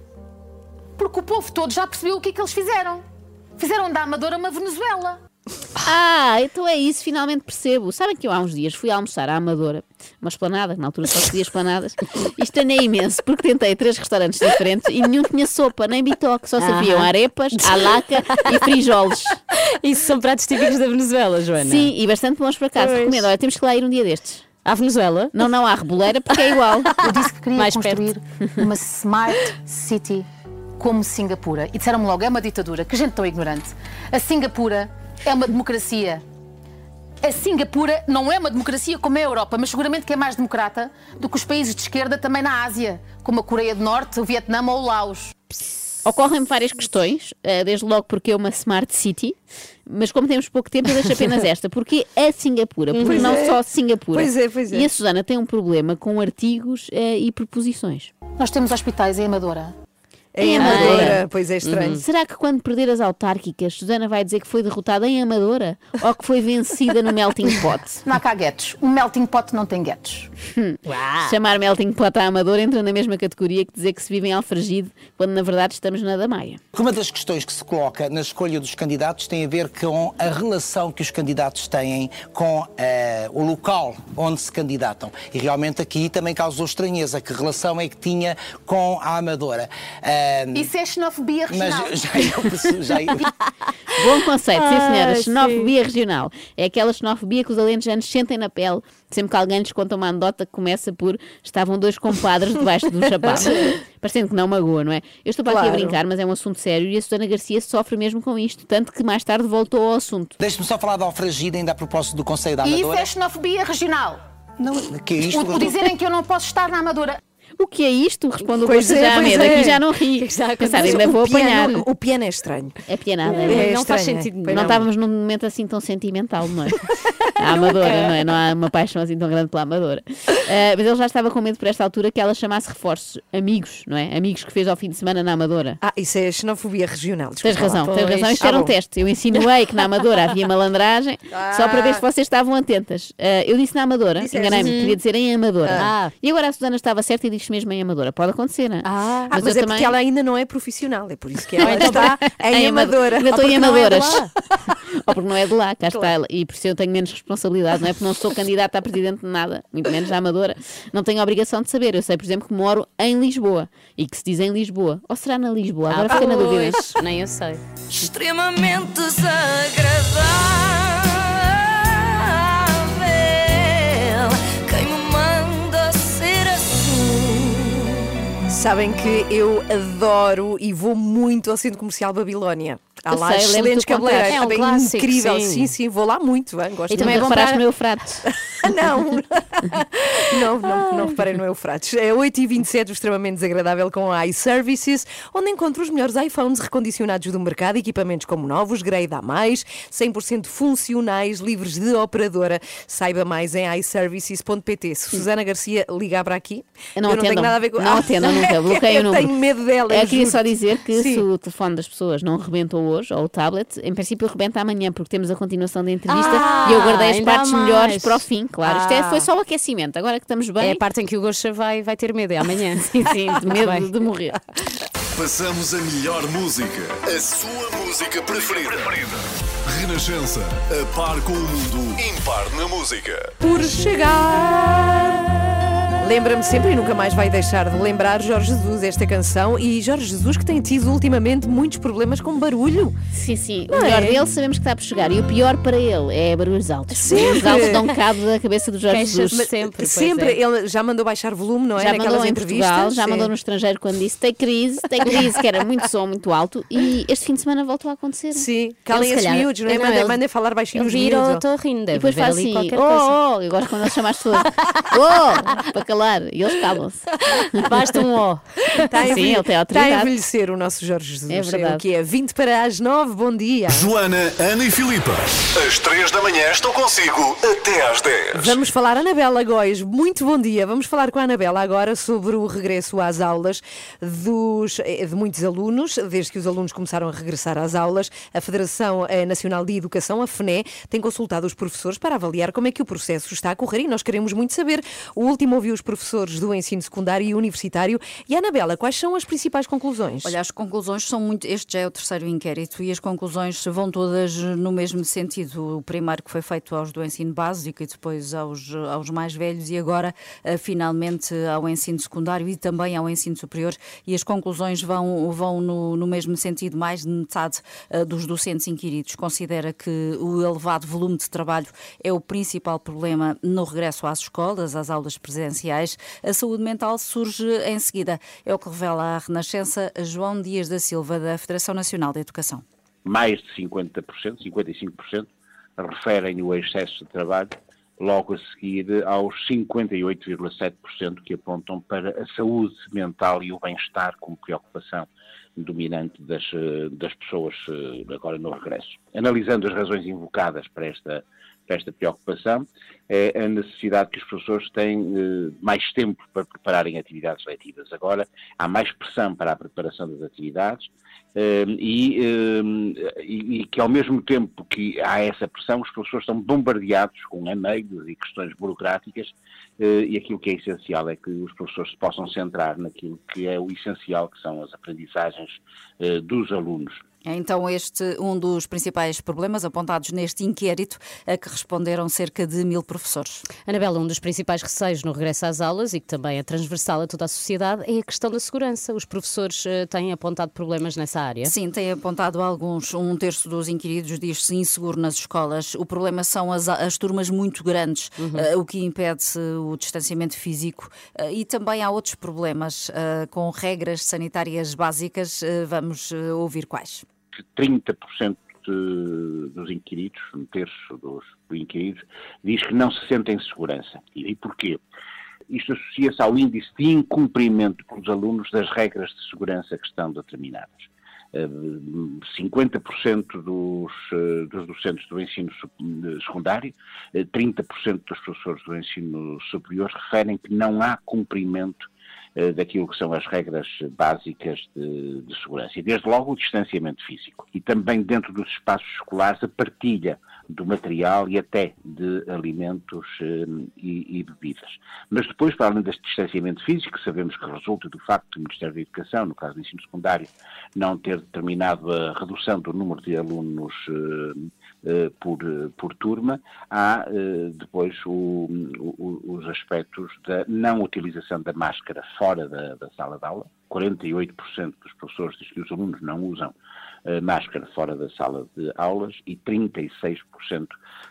Porque o povo todo já percebeu o que é que eles fizeram. Fizeram da Amadora uma Venezuela. Ah, então é isso, finalmente percebo. Sabem que eu há uns dias fui almoçar à Amadora, uma esplanada, que na altura só se dizia esplanadas, e estranhei imenso, porque tentei três restaurantes diferentes e nenhum tinha sopa, nem bitoque, só Aham. arepas, alaca e frijoles. Isso são pratos típicos da Venezuela, Joana. Sim, e bastante bons para casa. Pois. Recomendo, olha, temos que lá ir um dia destes. À Venezuela? Não, não, à Reboleira, porque é igual. Eu disse que queria Mais construir uma smart city como Singapura. E disseram-me logo, é uma ditadura. Que gente tão ignorante. A Singapura é uma democracia. A Singapura não é uma democracia como é a Europa, mas seguramente que é mais democrata do que os países de esquerda também na Ásia, como a Coreia do Norte, o Vietnã ou o Laos. Ocorrem-me várias questões, eh, desde logo porque é uma smart city, mas como temos pouco tempo, eu deixo apenas esta. Porque a Singapura? Porque Pois não é. só Singapura. Pois é, pois é. E a Susana tem um problema com artigos eh, e preposições. Nós temos hospitais em Amadora. Em Amadora, pois é estranho. Será que quando perder as autárquicas, Susana vai dizer que foi derrotada em Amadora ou que foi vencida no melting pot? Não há cá guetos. Um melting pot não tem guetos. Chamar melting pot à Amadora entra na mesma categoria que dizer que se vive em Alfragide, quando na verdade estamos na da Maia. Uma das questões que se coloca na escolha dos candidatos tem a ver com a relação que os candidatos têm com eh, o local onde se candidatam. E realmente aqui também causou estranheza. Que relação é que tinha com a Amadora? Isso é xenofobia regional. mas já eu, perce- já eu- Bom conceito, sim senhora. Ai, Xenofobia regional. É aquela xenofobia que os alentejanos sentem na pele sempre que alguém lhes conta uma anedota que começa por estavam dois compadres debaixo do chapéu. Parecendo que não magoa, não é? Eu estou para aqui a Claro. brincar, mas é um assunto sério e a Susana Garcia sofre mesmo com isto, tanto que mais tarde voltou ao assunto. Deixe-me só falar de Alfragida ainda a propósito do Conselho da E isso Amadora. é xenofobia regional. Não, que é isto? O, o dizerem que eu não posso estar na Amadora. O que é isto? Responde o Gosto é, já à mesa. é. Aqui já não ri. Pensar, ainda vou o, apanhar. piano, o piano é estranho. É pianada. É é? não faz estranho, é. sentido Pois Não estávamos num momento assim tão sentimental, não é? A Amadora, não é? Não há uma paixão assim tão grande pela Amadora. Ah, mas ele já estava com medo por esta altura que ela chamasse reforços, amigos, não é? Amigos que fez ao fim de semana na Amadora. Ah, isso é xenofobia regional. Tens desculpa razão, lá. tens razão. Isto era um Ah, bom. teste. Eu insinuei que na Amadora havia malandragem só para ver se vocês estavam atentas. Ah, eu disse na Amadora, enganei-me, queria dizer em Amadora. Ah. E agora a Susana estava certa e disse mesmo em Amadora. Pode acontecer, não é? Ah, Ah, mas, eu é porque ela ainda não é profissional, é por isso que ela então está em Amado- Amadora. Ainda estou Ou em é Amadoras. Ou porque não é de lá, cá está ela. E por isso eu tenho menos responsabilidade, não é? Porque não sou candidata a presidente de nada, muito menos a Amadora. Não tenho a obrigação de saber. Eu sei, por exemplo, que moro em Lisboa e que se diz em Lisboa. Ou será na Lisboa? Agora Ah, fiquei na dúvida. Nem eu sei. extremamente desagradável. Quem me manda ser assim? Sabem que eu adoro e vou muito ao Centro Comercial Babilónia. Há Eu lá sei, excelentes cabeleireiros, É um também clássico, incrível. sim. Sim, sim, vou lá muito, hein? gosto E também é bom para- no Eufrato. não. não, não, não reparei no Eufrates. É 8h27, o extremamente desagradável com a iServices, onde encontro os melhores iPhones recondicionados do mercado, equipamentos como novos, grade a mais, 100% funcionais, livres de operadora. Saiba mais em iServices.pt. Se Susana Garcia ligar para aqui, Não eu não tenho nada a ver com Não atendam nunca, bloqueiem o eu número. tenho medo dela. Eu eu queria juro. só dizer que Sim. se o telefone das pessoas não rebentou hoje, ou o tablet, em princípio rebenta amanhã, porque temos a continuação da entrevista Ah, e eu guardei as partes mais. melhores para o fim, claro. Isto é, Ah. foi só o aquecimento, agora que estamos bem. É a parte em que o Gosha vai, vai ter medo, é amanhã. Sim, sim, de medo bem. de morrer. Passamos a melhor música. A sua música preferida. Renascença. A par com o mundo. Impar na música. Por chegar Lembra-me sempre e nunca mais vai deixar de lembrar Jorge Jesus esta canção e Jorge Jesus que tem tido ultimamente muitos problemas com barulho. Sim, sim. O Não melhor é? dele sabemos que está por chegar. E o pior para ele é barulhos altos. Sempre. Barulhos altos dão cabo da cabeça do Jorge Jesus. sempre. Sempre, é. ele já mandou baixar volume, não é? Já Naquelas mandou em entrevistas. Portugal, já Sim. mandou no estrangeiro quando disse tem crise, tem crise, que era muito som, muito alto. E este fim de semana voltou a acontecer. Sim, calem esses miúdos, não é? Não, Mandem mandem falar baixinho os vira miúdos. o torrinho, E depois faz assim, oh, oh, e agora quando ele chama as pessoas, oh, para calar, e eles calam-se. Basta um ó. Está a Sim, envelhe- ele tem Está a envelhecer o nosso Jorge Jesus. É verdade. o que é? 20 para as 9, bom dia. Joana, Ana e Filipa. Às 3 da manhã estou consigo até às 10. Vamos falar, Anabela Góis, muito bom dia. Vamos falar com a Anabela agora sobre o regresso às aulas dos, eh, de muitos alunos, desde que os alunos começaram a regressar às aulas. A Federação eh, Nacional de Educação, a FNE, tem consultado os professores para avaliar como é que o processo está a correr e nós queremos muito saber. O último ouviu os professores do ensino secundário e universitário. E, Anabela, quais são as principais conclusões? Olha, as conclusões são muito. Este já é o terceiro inquérito e as conclusões vão todas no mesmo sentido. O primeiro que foi feito aos do ensino básico e depois aos, aos mais velhos e agora eh, finalmente ao ensino secundário e também ao ensino superior. E as conclusões vão, vão no, no mesmo sentido. Mais de metade eh, dos docentes inquiridos considera que o elevado volume de trabalho é o principal problema no regresso às escolas, às aulas presenciais. A saúde mental surge em seguida. É o que revela a Renascença João Dias da Silva, da Federação Nacional de Educação. mais de 50%, 55%, referem o excesso de trabalho, logo a seguir aos 58,7% que apontam para a saúde mental e o bem-estar como preocupação dominante das, eh, das pessoas eh, agora no regresso. Analisando as razões invocadas para esta, para esta preocupação, é a necessidade que os professores têm eh, mais tempo para prepararem atividades letivas. Agora há mais pressão para a preparação das atividades, eh, e, eh, e- que ao mesmo tempo que há essa pressão, os professores são bombardeados com e-mails e questões burocráticas eh, e aquilo que é essencial é que os professores se possam centrar naquilo que é o essencial, que são as aprendizagens eh, dos alunos. É então este um dos principais problemas apontados neste inquérito a que responderam cerca de mil professores. Anabela, um dos principais receios no regresso às aulas e que também é transversal a toda a sociedade é a questão da segurança. Os professores eh, têm apontado problemas nessa área? Sim, tem apontado alguns. Um terço dos inquiridos diz-se inseguro nas escolas. O problema são as, as turmas muito grandes, eh, o que impede o distanciamento físico. Eh, e também há outros problemas com regras sanitárias básicas. Vamos ouvir quais. 30% de- dos inquiridos, um terço dos inquiridos, diz que não se sentem segurança. E, e porquê? Isto associa-se ao índice de incumprimento pelos alunos das regras de segurança que estão determinadas. Eh, 50% dos, eh, dos docentes do ensino eh, secundário, eh, 30% dos professores do ensino superior referem que não há cumprimento eh, daquilo que são as regras básicas de, de segurança. E desde logo o distanciamento físico. E também dentro dos espaços escolares a partilha do material e até de alimentos eh, e, e bebidas. Mas depois, para além deste distanciamento físico, sabemos que resulta do facto do Ministério da Educação, no caso do ensino secundário, não ter determinado a redução do número de alunos eh, eh, por, eh, por turma, há eh, depois o- o- os aspectos da não utilização da máscara fora da, da sala de aula. 48% dos professores diz que os alunos não usam eh, máscara fora da sala de aulas e 36%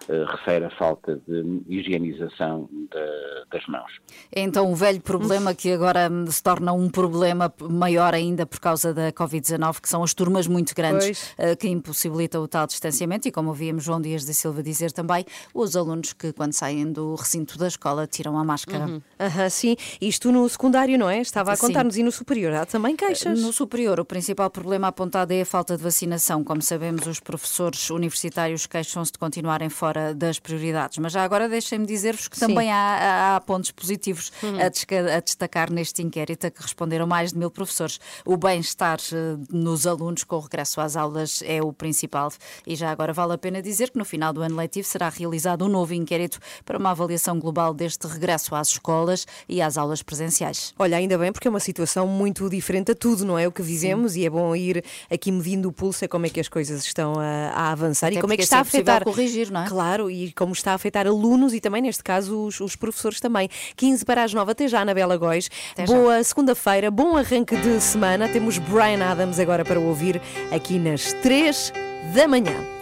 eh, refere a falta de higienização da- das mãos. É então o velho problema que agora se torna um problema maior ainda por causa da Covid-19, que são as turmas muito grandes Pois. eh, que impossibilitam o tal distanciamento e, como ouvimos João Dias da Silva dizer também, os alunos que quando saem do recinto da escola tiram a máscara. Uhum. Aham, sim, isto no secundário, não é? Estava a contar-nos e no superior. Há também queixas. No superior, o principal problema apontado é a falta de vacinação. Como sabemos, os professores universitários queixam-se de continuarem fora das prioridades. Mas já agora deixem-me dizer-vos que Sim. também há, há- pontos positivos Uhum. a, a destacar neste inquérito, a que responderam mais de mil professores. O bem-estar eh, nos alunos com o regresso às aulas é o principal. E já agora vale a pena dizer que no final do ano letivo será realizado um novo inquérito para uma avaliação global deste regresso às escolas e às aulas presenciais. Olha, ainda bem, porque é uma situação muito diferente a tudo, não é? O que vivemos e é bom ir aqui medindo o pulso a como é que as coisas estão a, a avançar Até e como é que está a assim é possível afetar. corrigir, não é? Claro, e como está a afetar alunos e também, neste caso, os, os professores também. 15 para as 9, até já, Anabela Góis. Até. Boa segunda-feira, bom arranque de semana. Temos Brian Adams agora para ouvir aqui nas 3 da manhã.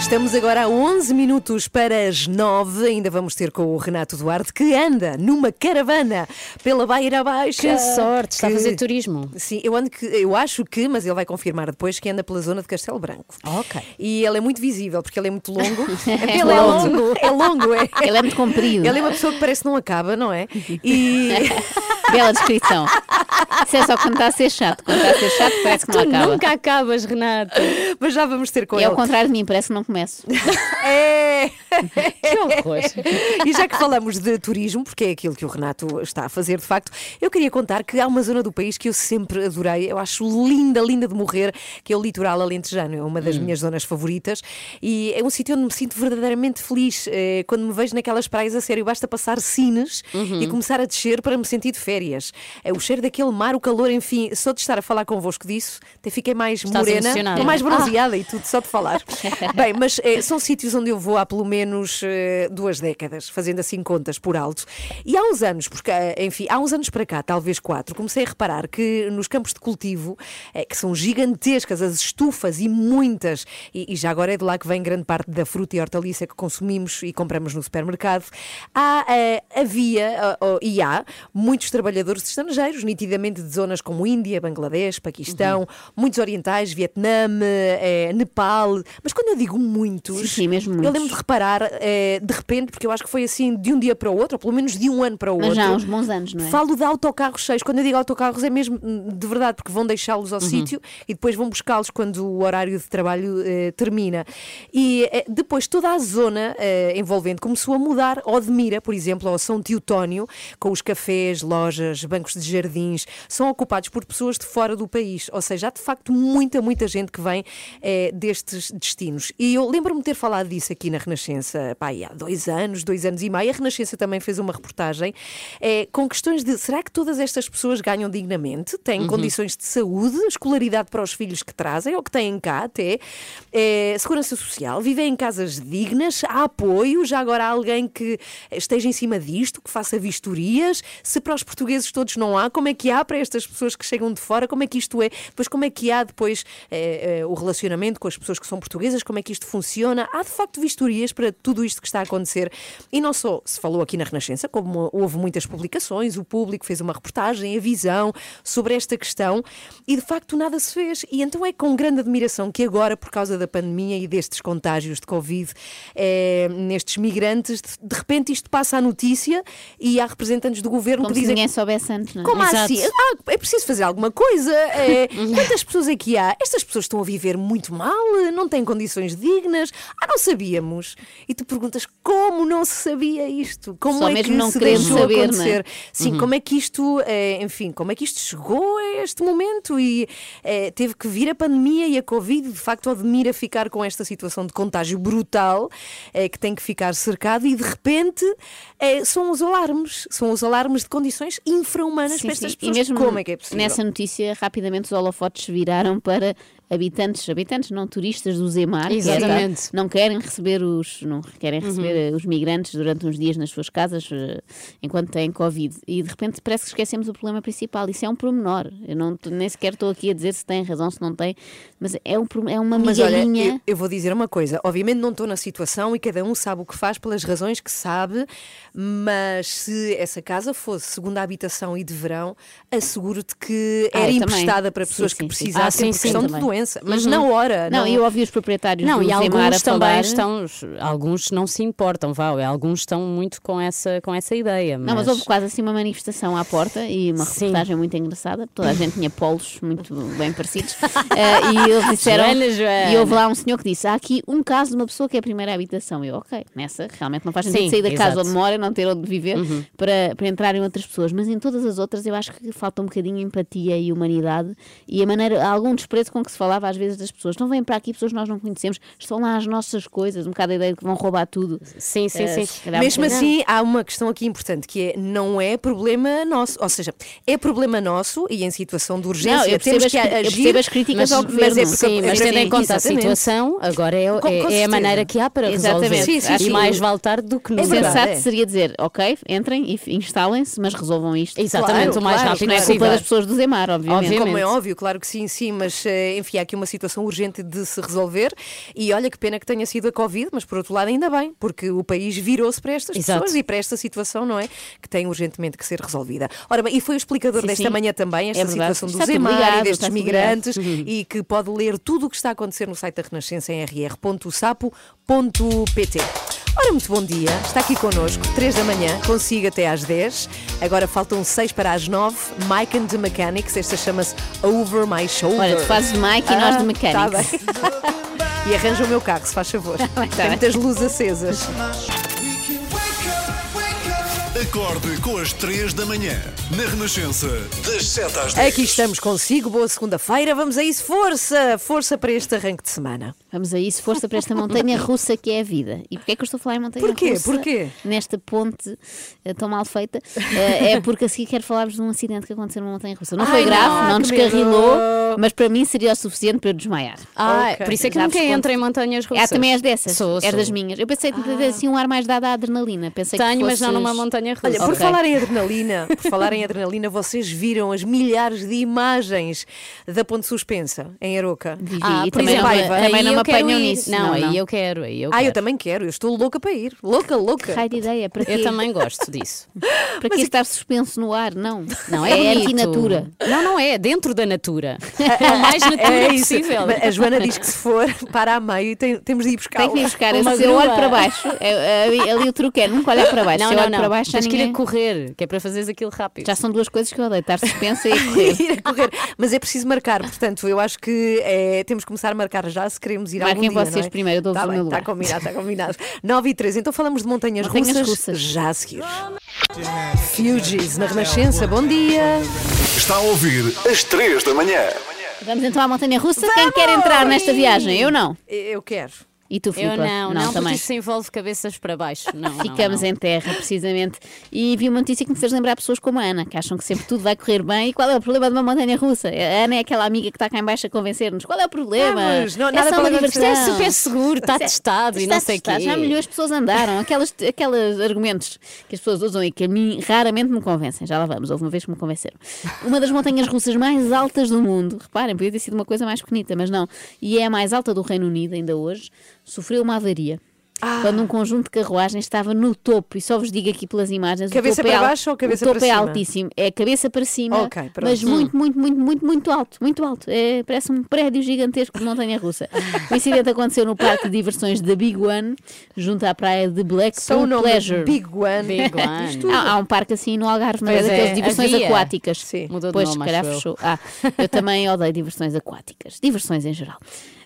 Estamos agora a 11 minutos para as 9. Ainda vamos ter com o Renato Duarte, que anda numa caravana pela Beira Baixa. Que sorte, está a Que- fazer turismo. Sim, eu, ando que, eu acho que, mas ele vai confirmar depois, que anda pela zona de Castelo Branco. Ok. E ele é muito visível, porque ele é muito longo. É ele é longo. é longo, é. Ele é muito comprido. Ele é uma pessoa que parece que não acaba, não é? E. Bela descrição. Isso é só quando está a ser chato. Quando está a ser chato, parece que não Tu acaba. nunca acabas, Renato. Mas já vamos ter com É ele. ao contrário de mim, parece que não começo. É! Que horror. E já que falamos de turismo, porque é aquilo que o Renato está a fazer de facto, eu queria contar que há uma zona do país que eu sempre adorei, eu acho linda, linda de morrer, que é o litoral alentejano, é uma das minhas zonas favoritas e é um sítio onde me sinto verdadeiramente feliz. Eh, Quando me vejo naquelas praias, a sério, basta passar sinas e começar a descer para me sentir de férias. É O cheiro daquele mar, o calor, enfim, só de estar a falar convosco disso, até fiquei mais Estás morena, mais bronzeada e tudo, só de falar. Bem, mas eh, são sítios onde eu vou há pelo menos eh, duas décadas, fazendo assim contas por alto. E há uns anos, porque, eh, enfim, há uns anos para cá, talvez quatro, comecei a reparar que nos campos de cultivo, que são gigantescas, as estufas e muitas, e, e já agora é de lá que vem grande parte da fruta e hortaliça que consumimos e compramos no supermercado, há, eh, havia oh, e há muitos trabalhadores estrangeiros, nitidamente de zonas como Índia, Bangladesh, Paquistão, muitos orientais, Vietnã, Nepal, mas quando eu digo muitos, Sim, sim, mesmo eu muitos. lembro de reparar eh, de repente, porque eu acho que foi assim de um dia para o outro, ou pelo menos de um ano para o Mas outro. já há uns bons anos, não é? Falo de autocarros cheios. Quando eu digo autocarros é mesmo de verdade, porque vão deixá-los ao sítio e depois vão buscá-los quando o horário de trabalho eh, termina. E eh, depois toda a zona envolvente começou a mudar. Odmira, por exemplo, ou São Teutónio, com os cafés, lojas, bancos de jardins, são ocupados por pessoas de fora do país. Ou seja, há de facto muita, muita gente que vem destes destinos. E eu lembro-me de ter falado disso aqui na Renascença pá, há dois anos, dois anos e meio. A Renascença também fez uma reportagem eh, com questões de será que todas estas pessoas ganham dignamente? Têm condições de saúde, escolaridade para os filhos que trazem ou que têm cá até, eh, segurança social, vivem em casas dignas, há apoio, já agora há alguém que esteja em cima disto, que faça vistorias. Se para os portugueses todos não há, como é que há para estas pessoas que chegam de fora? Como é que isto é? Depois, como é que há depois eh, o relacionamento com as pessoas que são portuguesas? Como é que isto funciona? Há de facto vistorias para tudo isto que está a acontecer. E não só se falou aqui na Renascença, como houve muitas publicações, o público fez uma reportagem, a visão sobre esta questão e de facto nada se fez. E então é com grande admiração que agora, por causa da pandemia e destes contágios de Covid, eh, nestes migrantes, de, de repente isto passa a notícia e há representantes do governo Como que se dizem. ninguém soubesse antes, não é? Como Exato. assim? Ah, é preciso fazer alguma coisa. É, quantas pessoas aqui há? Estas pessoas estão a viver muito mal, não têm condições dignas. Ah, não sabíamos. E tu perguntas como não se sabia isto? Como Só é mesmo que não se deixou saber, é? acontecer? Sim, Uhum. como é que isto, eh, enfim, como é que isto chegou a este momento e eh, teve que vir a pandemia e a Covid, de facto, admira ficar com esta situação de contágio brutal, eh, que tem que ficar cercado e de repente eh, são os alarmes, são os alarmes de condições infra-humanas para estas pessoas. E mesmo como é que é possível? nessa notícia, rapidamente os holofotes viraram para habitantes, habitantes não turistas do Zemar, que era- Exatamente. não querem receber os não querem receber eh, os migrantes durante uns dias nas suas casas eh, enquanto têm Covid. E de repente parece que esquecemos o problema principal. Isso é um pormenor. Eu não, nem sequer estou aqui a dizer se tem razão, se não tem, mas é, um, é uma Mas olha, migalhinha. eu, eu vou dizer uma coisa. Obviamente não estou na situação e cada um sabe o que faz pelas razões que sabe, mas se essa casa fosse segunda habitação e de verão, asseguro-te que Ah, era eu também. emprestada para Sim, pessoas sim, que sim. precisassem Ah, sim, por sim, questão de também. doença. Mas Uhum. na hora. Não, eu ouvi os proprietários Não, do e Zemar alguns a também falar... estão, alguns não se importam, vá, alguns estão muito com essa, com essa ideia. Não, mas houve quase assim uma manifestação à porta e uma Sim. reportagem muito engraçada. Toda a gente tinha polos muito bem parecidos. Eh, e eles disseram. Joana, Joana. E houve lá um senhor que disse: há aqui um caso de uma pessoa que é a primeira habitação. Eu, ok, nessa realmente não faz sentido Sim, sair da casa exato. onde mora, não ter onde viver para, para entrarem outras pessoas. Mas em todas as outras eu acho que falta um bocadinho de empatia e humanidade e a maneira, há algum desprezo com que se fala falava às vezes das pessoas. Não vêm para aqui pessoas que nós não conhecemos, estão lá as nossas coisas, um bocado a ideia de que vão roubar tudo. Sim, sim, Eh, sim. um Mesmo assim, há uma questão aqui importante que é não é problema nosso, ou seja, é problema nosso e em situação de urgência Não, eu temos as que agir. percebo as críticas mas, ao mas governo. É porque, Sim, mas é tendo em conta a situação, agora é, Com- com é- é a maneira que há para Exatamente. resolver. Sim, sim, e sim. mais vale tarde do que O nunca. sensato é. seria dizer, ok, entrem e instalem-se, mas resolvam isto. Exatamente, o mais claro, rápido Não é culpa das pessoas do Zemar, obviamente. Obviamente. Como é óbvio, claro que sim, sim, mas eh, enfim, há aqui uma situação urgente de se resolver e olha que pena que tenha sido a Covid, mas por outro lado ainda bem, porque o país virou-se para estas Exato. pessoas e para esta situação, não é? Que tem urgentemente que ser resolvida. Ora bem, e foi o explicador Sim, desta sim. manhã também, esta É situação do Está tudo Zemar e destes migrantes ligado. e que pode ler tudo o que está a acontecer no site da Renascença em rr.sapo.pt. Ora, muito bom dia, está aqui connosco, 3 da manhã, consigo até às 10. Agora faltam 6 para as 9. Mike and the Mechanics, esta chama-se Over My Shoulder. Olha, tu fazes Mike e nós de Mechanics. Tá bem. e arranja o meu carro, se faz favor. tá Tem bem. muitas luzes acesas. Acorde com as 3 da manhã. Na Renascença, das 7 às 10. Aqui estamos consigo, boa segunda-feira. Vamos a isso, força! Força para este arranque de semana. Vamos a isso, força para esta montanha russa que é a vida. E porquê é que eu estou a falar em montanha Porquê? russa? Porquê? Nesta ponte eh, tão mal feita. Eh, é porque a seguir quero falar-vos de um acidente que aconteceu numa montanha russa. Não foi Ai, grave, não, não que descarrilou, medo. mas para mim seria o suficiente para eu desmaiar. Ah, por isso é que Já nunca conto. entra em montanhas russas. É, também és dessas. Sou, é sou. das minhas. Eu pensei que ter assim um ar mais dado à adrenalina. Pensei Tenho, que mas não fosses- numa montanha russa. Olha, por Ok. falar em adrenalina, por falar em adrenalina, vocês viram as milhares de imagens da ponte suspensa em Aroca? Vi, Ah, por também, exemplo, não, também não me apanham nisso. Não, Não, aí não. eu quero, aí eu Ah, eu também quero, eu estou louca para ir. Louca, louca. Raio de ideia. Para quê? Eu também gosto disso. Para que estar suspenso no ar? Não. Não é é, antinatura. Não, não é, dentro da natura. É o mais natura É isso. possível. Mas A Joana diz que se for, para a meio e tem- temos de ir buscar. Tem que ir buscar. Se eu olho para baixo, é- é- ali, o truque é nunca olhar para baixo. Não, Se eu não, olho não. para baixo, que ir a correr, que é para fazeres aquilo rápido. Já são duas coisas que eu odeio, estar suspensa e correr. ir a correr. Mas é preciso marcar, portanto, eu acho que é, temos que começar a marcar já se queremos ir Marquem algum dia, vocês não é? primeiro, eu dou-vos Tá o bem, meu Está lugar. combinado, está combinado. 9 e 3, então falamos de montanhas, Montanhas russas, russas. já a seguir. Fugees na Renascença, bom dia. Está a ouvir às 3 da manhã. Vamos então à montanha russa. Quem quer entrar nesta viagem? Eu não. Eu quero. E tu, Eu Filipe? não, não, porque também. isso envolve cabeças para baixo. Não, não, Ficamos não. em terra, precisamente. E vi uma notícia que me fez lembrar pessoas como a Ana, que acham que sempre tudo vai correr bem. E qual é o problema de uma montanha russa? A Ana é aquela amiga que está cá em baixo a convencer-nos. Qual é o problema? Vamos, não- é nada só para uma diversão. É super seguro, está é- testado e está não sei o quê. Já milhões de pessoas andaram. Aquelas, aquelas argumentos que as pessoas usam e que a mim raramente me convencem. Já lá vamos, houve uma vez que me convenceram. Uma das montanhas russas mais altas do mundo, reparem, podia ter sido uma coisa mais pequenita, mas não. E é a mais alta do Reino Unido ainda hoje, sofreu uma avaria. Ah. Quando um conjunto de carruagens estava no topo, e só vos digo aqui pelas imagens, Cabeça o topo para é al- baixo ou cabeça o topo para é cima? altíssimo, é cabeça para cima, Ok, pronto. mas muito, muito, muito, muito, muito alto, muito alto. É, parece um prédio gigantesco de montanha russa. O incidente aconteceu no parque de diversões da Big One, junto à praia de Só o Blackpool nome Pleasure. Big One. Big One. Há, há um parque assim no Algarve, não é? Pois é, Daqueles diversões havia. aquáticas. Sim. Mudou de nome, calhar acho eu. fechou. Ah, eu também odeio diversões aquáticas. Diversões em geral.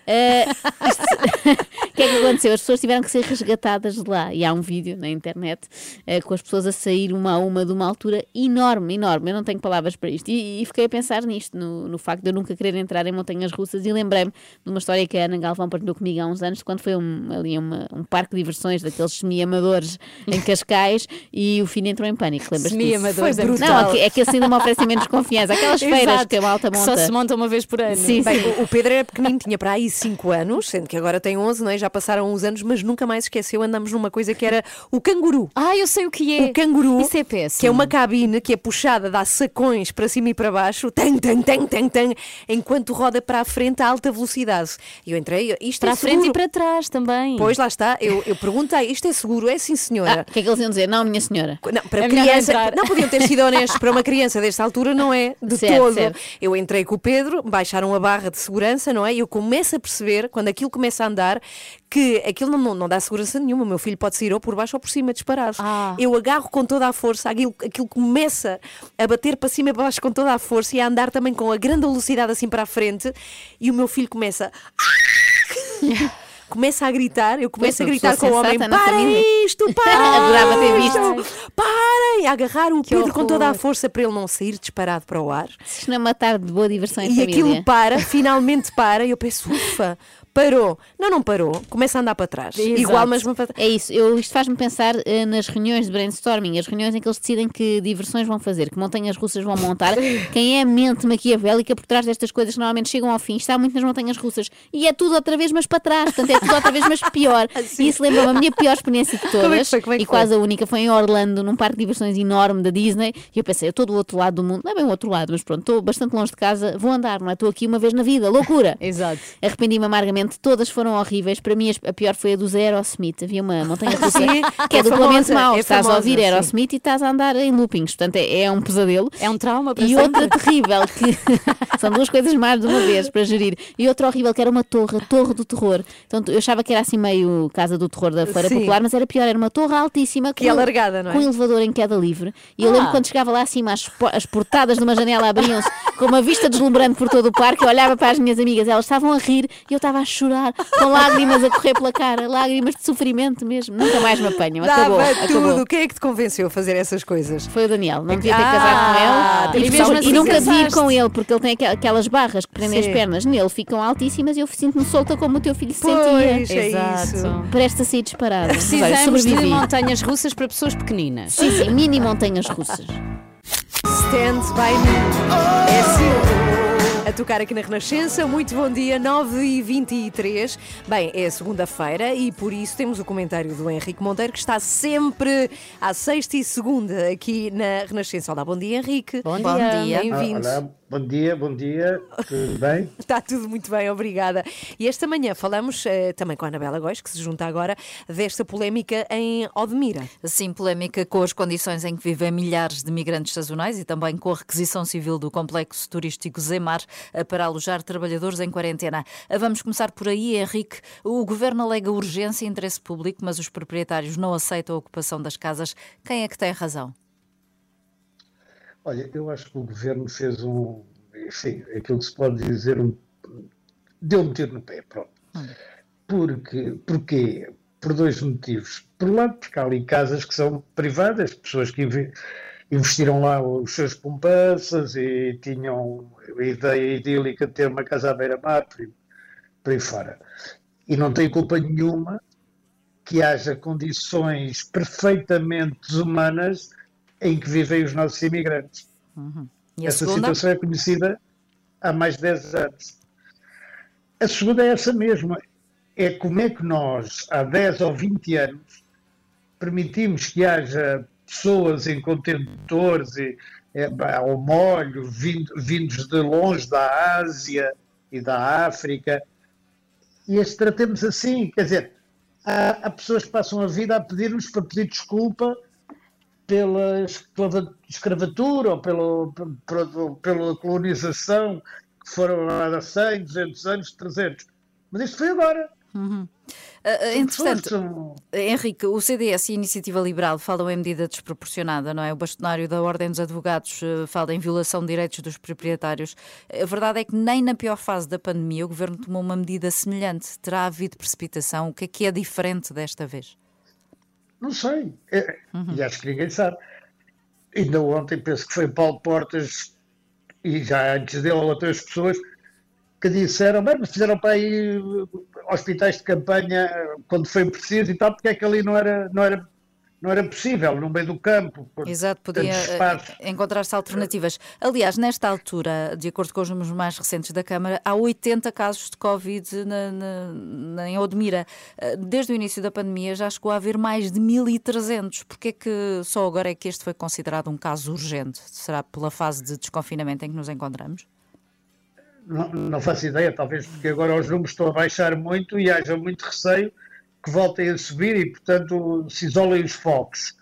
Eh, O que é que aconteceu? As pessoas tiveram que ser resgatadas de lá. E há um vídeo na internet eh, com as pessoas a sair uma a uma de uma altura enorme, enorme. Eu não tenho palavras para isto. E, e fiquei a pensar nisto, no, no facto de eu nunca querer entrar em montanhas russas. E lembrei-me de uma história que a Ana Galvão partilhou comigo há uns anos, quando foi um, ali uma- um parque de diversões daqueles semi-amadores em Cascais e o filho entrou em pânico. Lembras-te? Semi-amadores, é Não, brutal. é que- é que assim de uma oferecem menos confiança. Aquelas feiras que a malta que monta. só se monta uma vez por ano. Sim, Bem, sim. o- o Pedro era pequenino, tinha para aí 5 anos, sendo que agora tem 11, não é? já passaram uns anos, mas nunca mais esqueceu. Andamos numa coisa que era o canguru. Ah, eu sei o que é. O canguru, Isso é péssimo. que é uma cabine que é puxada, dá sacões para cima e para baixo, tang, tang, tang, tang, tang, enquanto roda para a frente a alta velocidade. E eu entrei, isto Para é a frente seguro? e para trás também. Pois lá está, eu, eu perguntei, isto é seguro? É sim, senhora. Ah, o que é que eles iam dizer? Não, minha senhora. Não, para É criança, entrar. não podiam ter sido honestos, para uma criança desta altura não é de Certo, todo. certo. Eu entrei com o Pedro, baixaram a barra de segurança, não é? E eu começo a perceber, quando aquilo começa a andar, que aquilo não, não, não dá segurança nenhuma. O meu filho pode sair ou por baixo ou por cima, disparado. Ah. Eu agarro com toda a força, aquilo, aquilo começa a bater para cima e para baixo com toda a força e a andar também com a grande velocidade assim para a frente, e o meu filho começa. Começa a gritar, eu começo a gritar com o homem: Para família." isto, para! Adorava ter isto, visto. Para bem, a agarrar o Pedro com horror. toda a força para ele não sair disparado para o ar. Isto não é uma tarde de boa diversão em E família. aquilo para, finalmente para, e eu penso, ufa, parou. Não, não parou, começa a andar para trás. Igual, mas para trás. É isso, eu, isto faz-me pensar eh, nas reuniões de brainstorming, as reuniões em que eles decidem que diversões vão fazer, que montanhas russas vão montar. Quem é a mente maquiavélica por trás destas coisas que normalmente chegam ao fim está muito nas montanhas russas. E é tudo outra vez, mas para trás. Portanto, é tudo outra vez, mas pior. E isso lembra-me a minha pior experiência de Como é que todas. foi? Como é que e quase a única foi em Orlando, num parque de diversões enorme da Disney. E eu pensei, eu estou do outro lado do mundo, não é bem o outro lado, mas pronto, estou bastante longe de casa, vou andar, não é? Estou aqui uma vez na vida, loucura. Exato. Arrependi-me amargamente, todas foram horríveis. Para mim, a pior foi a do Zé Aerosmith. Havia uma montanha russa que é, é duplamente famosa, mau. é estás a famosa, ouvir sim. Aerosmith e estás a andar em loopings. Portanto, é, é um pesadelo. É um trauma para E sempre. outra terrível, que são duas coisas mais de uma vez para gerir. E outra horrível, que era uma torre, a torre do terror. Então, eu achava que era assim meio casa do terror da Feira Sim. Popular, mas era pior, era uma torre altíssima é alargada, não é? com um elevador em queda livre. E eu lembro Ah. quando chegava lá acima, as, as portadas de uma janela abriam-se com uma vista deslumbrante por todo o parque. Eu olhava para as minhas amigas, elas estavam a rir e eu estava a chorar, com lágrimas a correr pela cara, lágrimas de sofrimento mesmo. Nunca mais me apanham. Acabou. Dava acabou. tudo. Quem é que te convenceu a fazer essas coisas? Foi o Daniel, não devia ter Ah, casado com ele. e E, mesmo assim e nunca ir casaste. com ele, porque ele tem aquelas barras que prendem Sim. as pernas. Nele ficam altíssimas e eu sinto-me solta como o teu filho se Pois, sentia. é Exato. isso. Presta a sair disparado. Olha, Precisamos de montanhas russas para pessoas pequeninas. Sim, sim, mini montanhas russas. Stand by me. É assim. A tocar aqui na Renascença, muito bom dia, 9 e 23 Bem, é segunda-feira e por isso temos o comentário do Henrique Monteiro que está sempre à sexta e segunda aqui na Renascença. Olá, bom dia, Henrique. Bom Bom dia. dia. Bem-vindo. Bom dia, bom dia, tudo bem? Está tudo muito bem, obrigada. E esta manhã falamos eh, também com a Anabela Góis, que se junta agora, desta polémica em Odmira. Sim, polémica com as condições em que vivem milhares de migrantes sazonais e também com a requisição civil do complexo turístico Zemar eh, para alojar trabalhadores em quarentena. Eh, Vamos começar por aí, Henrique. O governo alega urgência e interesse público, mas os proprietários não aceitam a ocupação das casas. Quem é que tem razão? Olha, eu acho que o governo fez um, enfim, aquilo que se pode dizer, um, deu um tiro no pé, pronto. Porque, porquê? Por dois motivos. Por um lado, porque há ali casas que são privadas, pessoas que inve- investiram lá os seus poupanças e tinham a ideia idílica de ter uma casa à beira-mar, por, por aí fora. E não tem culpa nenhuma que haja condições perfeitamente desumanas em que vivem os nossos imigrantes. A Essa segunda? situação é conhecida há mais de 10 anos. A segunda é essa mesma. É como é que nós, há 10 ou 20 anos, permitimos que haja pessoas em contentores e, é, ao molho, vindo- vindos de longe da Ásia e da África, e as tratemos assim. Quer dizer, há, há pessoas que passam a vida a pedir-nos para pedir desculpa pela escravatura ou pelo, pelo- pela colonização que foram há 100, 200 anos, 300. Mas isto foi agora. Uhum. São entretanto, Henrique, o CDS e a Iniciativa Liberal falam em medida desproporcionada, não é? O bastonário da Ordem dos Advogados eh, fala em violação de direitos dos proprietários. A verdade é que nem na pior fase da pandemia o governo tomou uma medida semelhante. Terá havido precipitação? O que é que é diferente desta vez? Não sei. É- E acho que ninguém sabe. Ainda ontem penso que foi Paulo Portas e já antes dele outras pessoas que disseram, bem, mas fizeram para aí uh, hospitais de campanha quando foi preciso e tal, porque é que ali não era, não era, não era possível, no meio do campo. Exato, podia eh, encontrar-se alternativas. Aliás, nesta altura, de acordo com os números mais recentes da Câmara, há 80 casos de Covid na, na, em Odmira. Eh, Desde o início da pandemia já chegou a haver mais de 1.300. Porquê é que só agora é que este foi considerado um caso urgente? Será pela fase de desconfinamento em que nos encontramos? Não, não faço ideia, talvez porque agora os números estão a baixar muito e haja muito receio que voltem a subir e, portanto, se isolem os focos.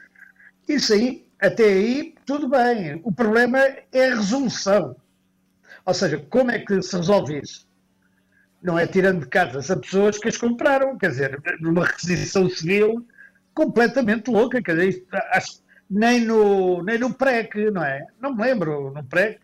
Isso aí, até aí, tudo bem. O problema é a resolução. Ou seja, como é que se resolve isso? Não é tirando de casas a pessoas que as compraram, quer dizer, numa requisição civil completamente louca, quer dizer, isto, acho, nem no, nem no PREC, não é? Não me lembro, no PREC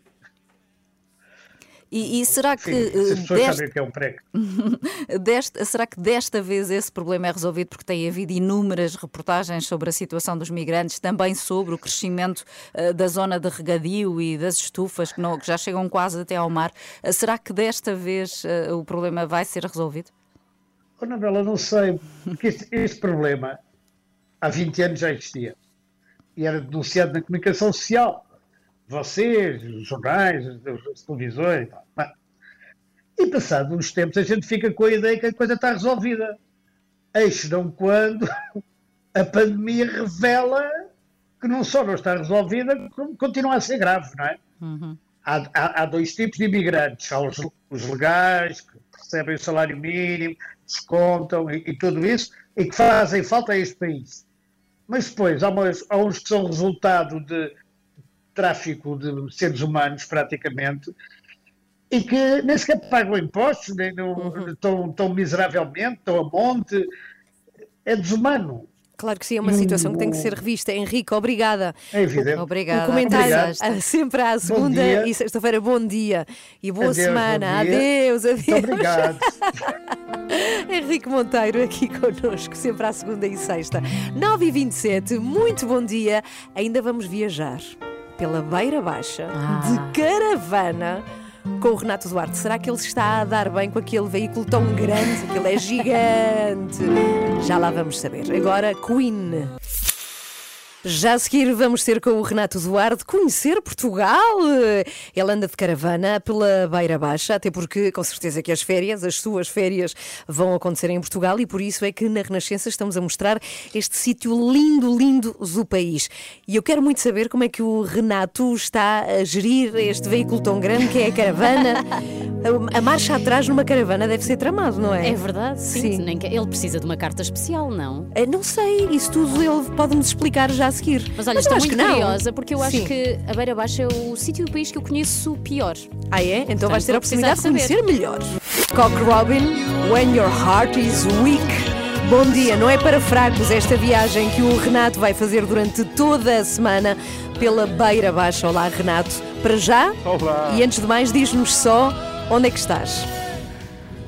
E, e será que Sim, eh, o que é um prego. deste- será que desta vez esse problema é resolvido porque tem havido inúmeras reportagens sobre a situação dos migrantes, também sobre o crescimento eh, da zona de regadio e das estufas que, não- que já chegam quase até ao mar? Eh, será que desta vez eh, o problema vai ser resolvido? Oh, Anabela, não sei, porque este, este problema há 20 anos já existia e era denunciado na comunicação social. Vocês, os jornais, as, televisões. e tal. E passado uns tempos a gente fica com a ideia que a coisa está resolvida. Eis não quando a pandemia revela que não só não está resolvida, como continua a ser grave, não é? Há, há- há dois tipos de imigrantes. Há os, os legais, que recebem o salário mínimo, descontam e, e tudo isso, e que fazem falta a este país. Mas depois há, umas- há uns que são resultado de tráfico de seres humanos, praticamente, e que nem sequer pagam impostos, nem, não, tão, tão miseravelmente, tão a monte. É desumano. Claro que sim, é uma situação que tem que ser revista. Henrique, obrigada. É evidente. Obrigada. O comentário Obrigado. sempre à segunda e sexta-feira. Bom dia e boa Adeus, semana. Adeus, adeus. Muito obrigado. Henrique Monteiro aqui connosco, sempre à segunda e sexta. 9h27, muito bom dia. Ainda vamos viajar pela Beira Baixa de caravana com o Renato Duarte. Será que ele está a dar bem com aquele veículo tão grande? Aquele é gigante. Já lá vamos saber. Agora, Queen. Já a seguir vamos ter com o Renato Duarte conhecer Portugal. Ele anda de caravana pela Beira Baixa, até porque com certeza que as férias, as suas férias, vão acontecer em Portugal e por isso é que na Renascença estamos a mostrar este sítio lindo, lindo do país. E eu quero muito saber como é que o Renato está a gerir este veículo tão grande que é a caravana. A, a marcha atrás numa caravana deve ser tramado, não é? É verdade, sim. Nem que- Ele precisa de uma carta especial, não? Eh, Não sei, isso tudo ele pode-nos explicar já a seguir. Mas olha, eu estou acho muito curiosa porque eu acho Sim. que a Beira Baixa é o sítio do país que eu conheço pior. Ah, é? Então vais ter a oportunidade de saber. conhecer melhor. Cock Robin, When Your Heart is Weak. Bom dia, não é para fracos esta viagem que o Renato vai fazer durante toda a semana pela Beira Baixa. Olá, Renato. Para já? Olá. E antes de mais, diz-nos só onde é que estás.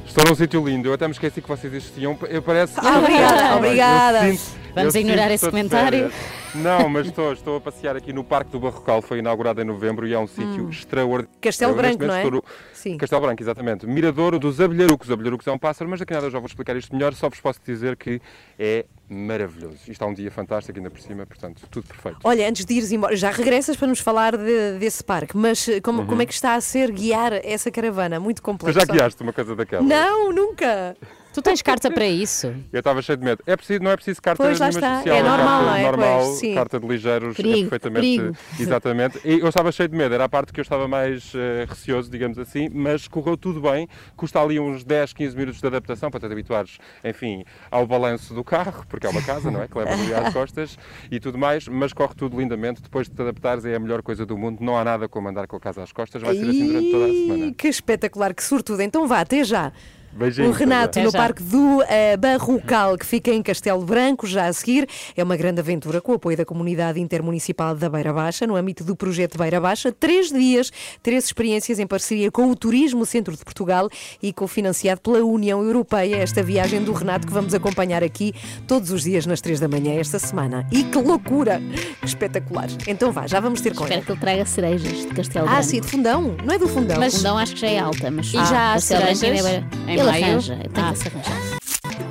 Estou num sítio lindo, eu até me esqueci que vocês existiam. Eu parece. Ah, obrigada, Eu obrigada. sinto- Vamos eu ignorar esse comentário. Não, mas estou, estou a passear aqui no Parque do Barrocal, foi inaugurado em novembro e é um sítio extraordinário. Castelo Branco, não é? estou Sim. Castelo Branco, exatamente. Miradouro dos Abelharucos. Abelharucos é um pássaro, mas daqui a nada eu já vou explicar isto melhor. Só vos posso dizer que é maravilhoso. Isto está um dia fantástico ainda por cima, portanto, tudo perfeito. Olha, antes de ires embora, já regressas para nos falar de- desse parque, mas eh, como, Uhum. como é que está a ser guiar essa caravana? Muito Tu complexo. já guiaste uma coisa daquela? Não, nunca. Tu tens carta para isso? Eu estava cheio de medo. É preciso, não é preciso carta Pois, nenhuma está. especial. É normal, carta é? normal, Pois, carta de ligeiros, Perigo, é perfeitamente. perigo. Exatamente. E eu estava cheio de medo, era a parte que eu estava mais eh, receoso, digamos assim, mas correu tudo bem. Custa ali uns 10, 15 minutos de adaptação para te habituares, enfim, ao balanço do carro, porque é uma casa, não é? Que leva ali às costas e tudo mais, mas corre tudo lindamente. Depois de te adaptares, é a melhor coisa do mundo. Não há nada como andar com a casa às costas, vai ser assim durante toda a semana. Que espetacular, que sortudo. Então vá, até já. Beijinhos. O Renato no. Parque do eh, Barrocal, que fica em Castelo Branco, já a seguir. É uma grande aventura com o apoio da Comunidade Intermunicipal da Beira Baixa, no âmbito do projeto Beira Baixa. Três dias, três experiências em parceria com o Turismo Centro de Portugal e cofinanciado pela União Europeia. Esta viagem do Renato que vamos acompanhar aqui todos os dias nas três da manhã esta semana. E que loucura! Que espetacular. Então vá, já vamos ter com Espero ele. que ele traga cerejas de Castelo Ah, Branco. sim, de fundão. Não é do fundão. Mas fundão acho que já é alta, mas E já há Castelo Branco cerejas é- em Ele maio? arranja, tem Ah. que se arranjar.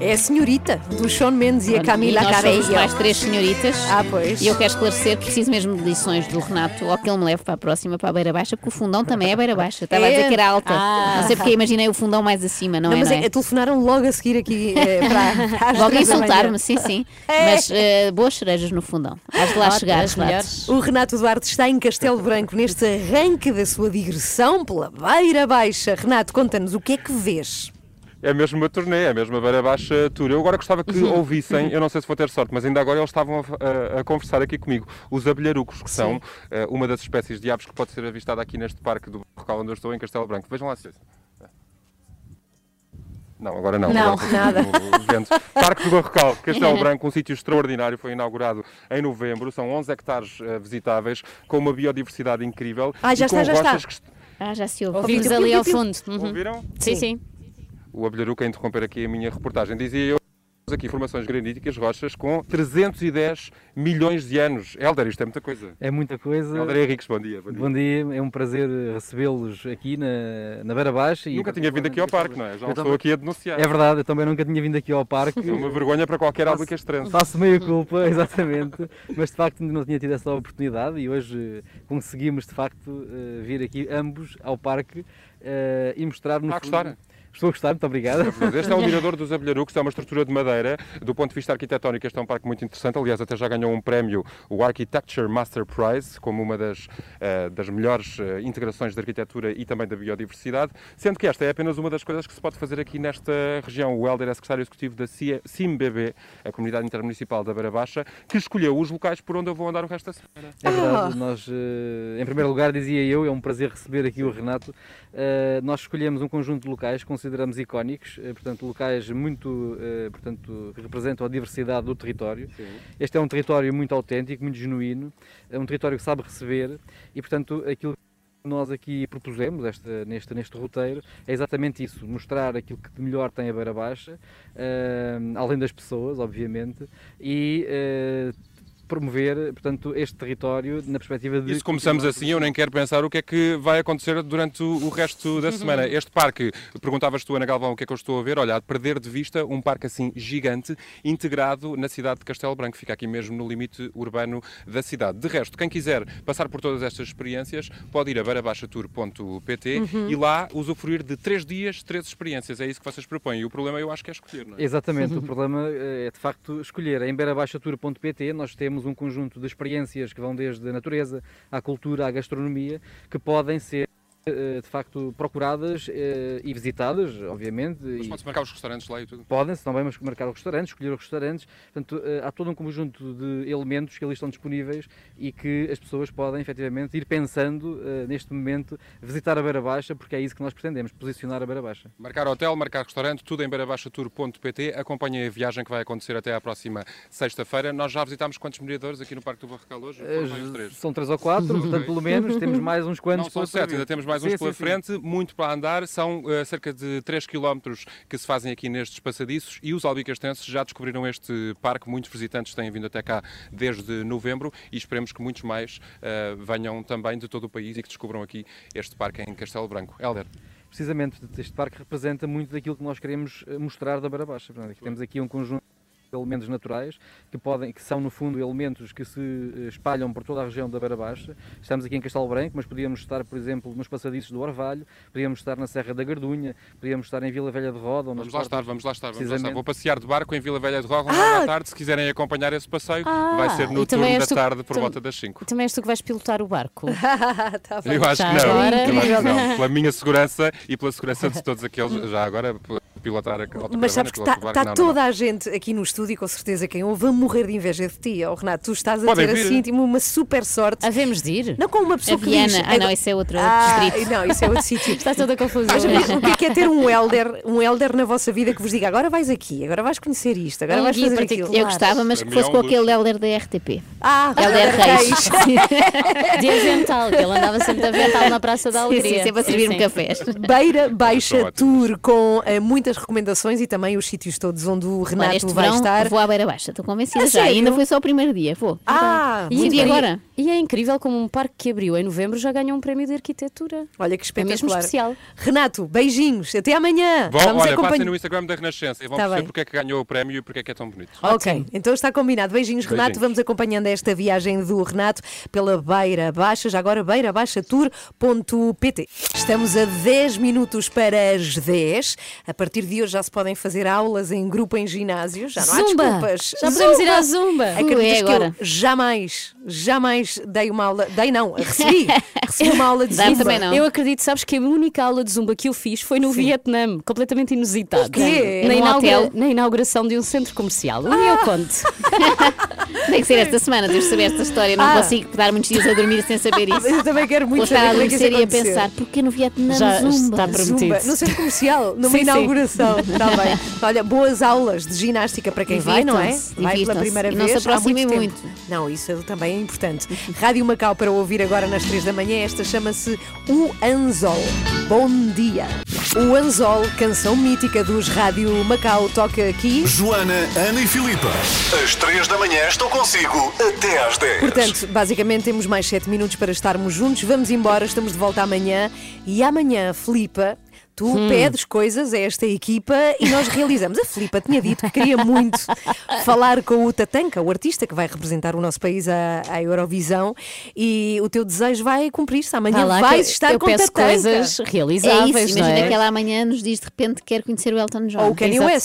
É a senhorita do Sean Mendes e a Camila nós somos Cabello. mais três senhoritas. Ah, pois. E eu quero esclarecer que preciso mesmo de lições do Renato ou que ele me leve para a próxima, para a Beira Baixa, porque o fundão também é Beira Baixa. Estava a É? dizer que era alta. Ah. Não sei porque imaginei o fundão mais acima, não, Não, é? mas não é, é? telefonaram logo a seguir aqui eh, para, às Logo a insultar-me, sim, sim. É. Mas eh, boas cerejas no fundão. Hás de lá Ótimo, chegar, as Renato. melhores. O Renato Duarte está em Castelo Branco neste arranque da sua digressão pela Beira Baixa. Renato, conta-nos o que é que vês? É mesmo uma turnê, é mesmo a Beira Baixa Tour. Eu agora gostava que Uhum. ouvissem, eu não sei se vou ter sorte, mas ainda agora eles estavam a, a- a conversar aqui comigo. Os abelharucos, que são eh, uma das espécies de aves que pode ser avistada aqui neste parque do Barrocal onde eu estou, em Castelo Branco. Vejam lá se... Não, agora não. Não, agora nada. Parque do Barrocal, Castelo Branco, um sítio extraordinário, foi inaugurado em novembro. São 11 hectares eh, visitáveis, com uma biodiversidade incrível. Ah, já e com está, já está. que Ah, já se ouve. Ouvimos ali ao fundo. Uhum. Ouviram? Sim, sim. O Abelharuca a interromper aqui a minha reportagem. Dizia eu aqui formações graníticas, rochas com 310 milhões de anos. Helder, isto é muita coisa. É muita coisa. Helder Henriques, bom dia. Bom dia, é um prazer recebê-los aqui na, na Beira Baixa. Nunca tinha vindo aqui ao parque, não é? Já Eu estou também- aqui a denunciar. É verdade, eu também nunca tinha vindo aqui ao parque. É uma vergonha para qualquer Faço- albicastrense. Faço meia culpa, exatamente. Mas de facto ainda não tinha tido essa oportunidade e hoje eh, conseguimos de facto eh, vir aqui ambos ao parque eh, e mostrar no Está a gostar? Estou a gostar, muito obrigado. Este é o Mirador dos Abelharucos, é uma estrutura de madeira. Do ponto de vista arquitetónico, este é um parque muito interessante. Aliás, até já ganhou um prémio, o Architecture Master Prize, como uma das, eh, das melhores eh, integrações de arquitetura e também da biodiversidade. Sendo que esta é apenas uma das coisas que se pode fazer aqui nesta região. O Helder é secretário executivo da CIA CIMBB, a Comunidade Intermunicipal da Beira Baixa, que escolheu os locais por onde eu vou andar o resto da semana. É verdade, nós, eh, em primeiro lugar, dizia eu, é um prazer receber aqui o Renato. Eh, nós escolhemos um conjunto de locais que consideramos icónicos, eh, portanto, locais muito, eh, portanto, que representam a diversidade do território. Este é um território muito autêntico, muito genuíno, é um território que sabe receber e, portanto, aquilo que nós aqui propusemos esta, neste, neste roteiro é exatamente isso, mostrar aquilo que de melhor tem a Beira Baixa, além das pessoas, obviamente, e promover, portanto, este território na perspectiva de... E se começamos assim, eu nem quero pensar o que é que vai acontecer durante o resto da semana. Este parque, perguntavas tu, Ana Galvão, o que é que eu estou a ver? Olha, a perder de vista um parque assim gigante, integrado na cidade de Castelo Branco. Fica aqui mesmo no limite urbano da cidade. De resto, quem quiser passar por todas estas experiências, pode ir a beirabaixatour.pt Uhum. e lá usufruir de três dias, três experiências. É isso que vocês propõem. E o problema eu acho que é escolher, não é? Exatamente, o problema eh, é de facto escolher. Em beirabaixatura.pt nós temos um conjunto de experiências que vão desde a natureza à cultura à gastronomia que podem ser de facto procuradas eh, e visitadas, obviamente. Mas pode-se marcar os restaurantes lá e tudo. Podem-se também marcar os restaurantes, escolher os restaurantes. Portanto, eh, há todo um conjunto de elementos que ali estão disponíveis e que as pessoas podem efetivamente ir pensando eh, neste momento visitar a Beira Baixa, porque é isso que nós pretendemos, posicionar a Beira Baixa. Marcar hotel, marcar restaurante, tudo em beirabaixatour.pt. Acompanhem a viagem que vai acontecer até à próxima sexta-feira. Nós já visitámos quantos miradores aqui no Parque do Barracal hoje? Foram Eh, três. São três ou quatro, portanto, pelo menos, temos mais uns quantos Não são sete, ainda temos mais uns Sim, pela sim, sim. frente, muito para andar. São eh, cerca de 3 km que se fazem aqui nestes passadiços e os albicastrenses já descobriram este parque. Muitos visitantes têm vindo até cá desde novembro e esperemos que muitos mais eh, venham também de todo o país e que descubram aqui este parque em Castelo Branco. Helder. Precisamente, este parque representa muito daquilo que nós queremos eh, mostrar da Beira Baixa. Portanto, aqui temos aqui um conjunto elementos naturais que podem que são no fundo elementos que se eh, espalham por toda a região da Beira Baixa. Estamos aqui em Castelo Branco, mas podíamos estar, por exemplo, nos passadiços do Orvalho, podíamos estar na Serra da Gardunha, podíamos estar em Vila Velha de Roda. Vamos lá estar, vamos lá estar, vamos lá estar. Vou passear de barco em Vila Velha de Roga Ah! à tarde. Se quiserem acompanhar esse passeio, Ah, vai ser no turno da tu- tarde por tam- volta das 5. Também és tu que vais pilotar o barco. Tá. Eu acho não. Eu acho que não. Pela minha segurança e pela segurança de todos aqueles, já agora, pilotar a autocaravana, Mas sabes que está o barco, não, não, toda a gente aqui no estúdio, com certeza quem ouve, a morrer de inveja de ti. Oh, Renato, tu estás a Podem ter vir. assim tipo, uma super sorte. Havemos de ir? Não com uma pessoa A que diz... Ah, não, isso é outro Ah, distrito. Não, isso é outro sítio. Está toda confusão. Mas o que é que é ter um elder, um elder na vossa vida que vos diga agora vais aqui, agora vais conhecer isto, agora Um vais fazer aquilo. Eu gostava, mas que é fosse um com aquele Helder da RTP. Ah, Helder Reis. De avental, que ele andava sempre de avental na Praça da Alegria. sim, sempre a servir-me cafés. Beira Baixa. Tour com eh, muitas recomendações e também os sítios todos onde o Olha, Renato este vai verão estar. vou à Beira Baixa, estou convencida A já. sério? Ainda foi só o primeiro dia, vou. Ah, E, muito e é- bem. agora? e é incrível como um parque que abriu em novembro já ganhou um prémio de arquitetura. Olha que É mesmo espetacular. especial. Renato, beijinhos, até amanhã. Bom, Vamos olha, acompanhar. passem no Instagram da Renascença e vão Tá perceber bem. porque é que ganhou o prémio e porque é que é tão bonito. Ok, então está combinado. Beijinhos, Renato. Beijinhos. Vamos acompanhando esta viagem do Renato pela Beira Baixa, já agora beirabaixatour.pt. Estamos a 10 minutos para as 10. A partir de hoje já se podem fazer aulas em grupo em ginásio, já não há Zumba! desculpas. Já podemos ir à Zumba! Acreditas é que eu agora. jamais, jamais dei uma aula, dei não, recebi, recebi uma aula de Zumba. também não. Eu acredito, sabes que a única aula de zumba que eu fiz foi no Vietnã, completamente inusitado. O quê? Na, inaugura- hotel? na inauguração de um centro comercial. Um dia eu conto. Tem que ser esta semana, tens de saber esta história. Não Ah. consigo dar muitos dias a dormir sem saber isso. Eu também quero muito Vou estar saber é e a pensar, porquê no Vietnã Já Zumba? está prometido. Zumba, no centro comercial, numa Sim, sim. Está bem. Olha, boas aulas de ginástica para quem vai, não é? Vai pela primeira E vez. não se aproximem tempo. muito. Não, isso cedo, também é importante. Rádio Macau para ouvir agora nas 3 da manhã. Esta chama-se O Anzol. Bom dia. O Anzol, canção mítica dos Rádio Macau, toca aqui. Joana, Ana e Filipa. Às 3 da manhã estou consigo até às 10. Portanto, basicamente temos mais 7 minutos para estarmos juntos. Vamos embora, estamos de volta amanhã. E amanhã, Filipa, tu Hum. pedes coisas a esta equipa e nós realizamos. A Filipa tinha dito que queria muito falar com o Tatanka, o artista que vai representar o nosso país à, à Eurovisão. E o teu desejo vai cumprir-se. Amanhã Vá lá, vais estar eu com peço Tatanka. coisas É realizáveis, isso, não imagina é? que ela amanhã nos diz de repente que quer conhecer o Elton John.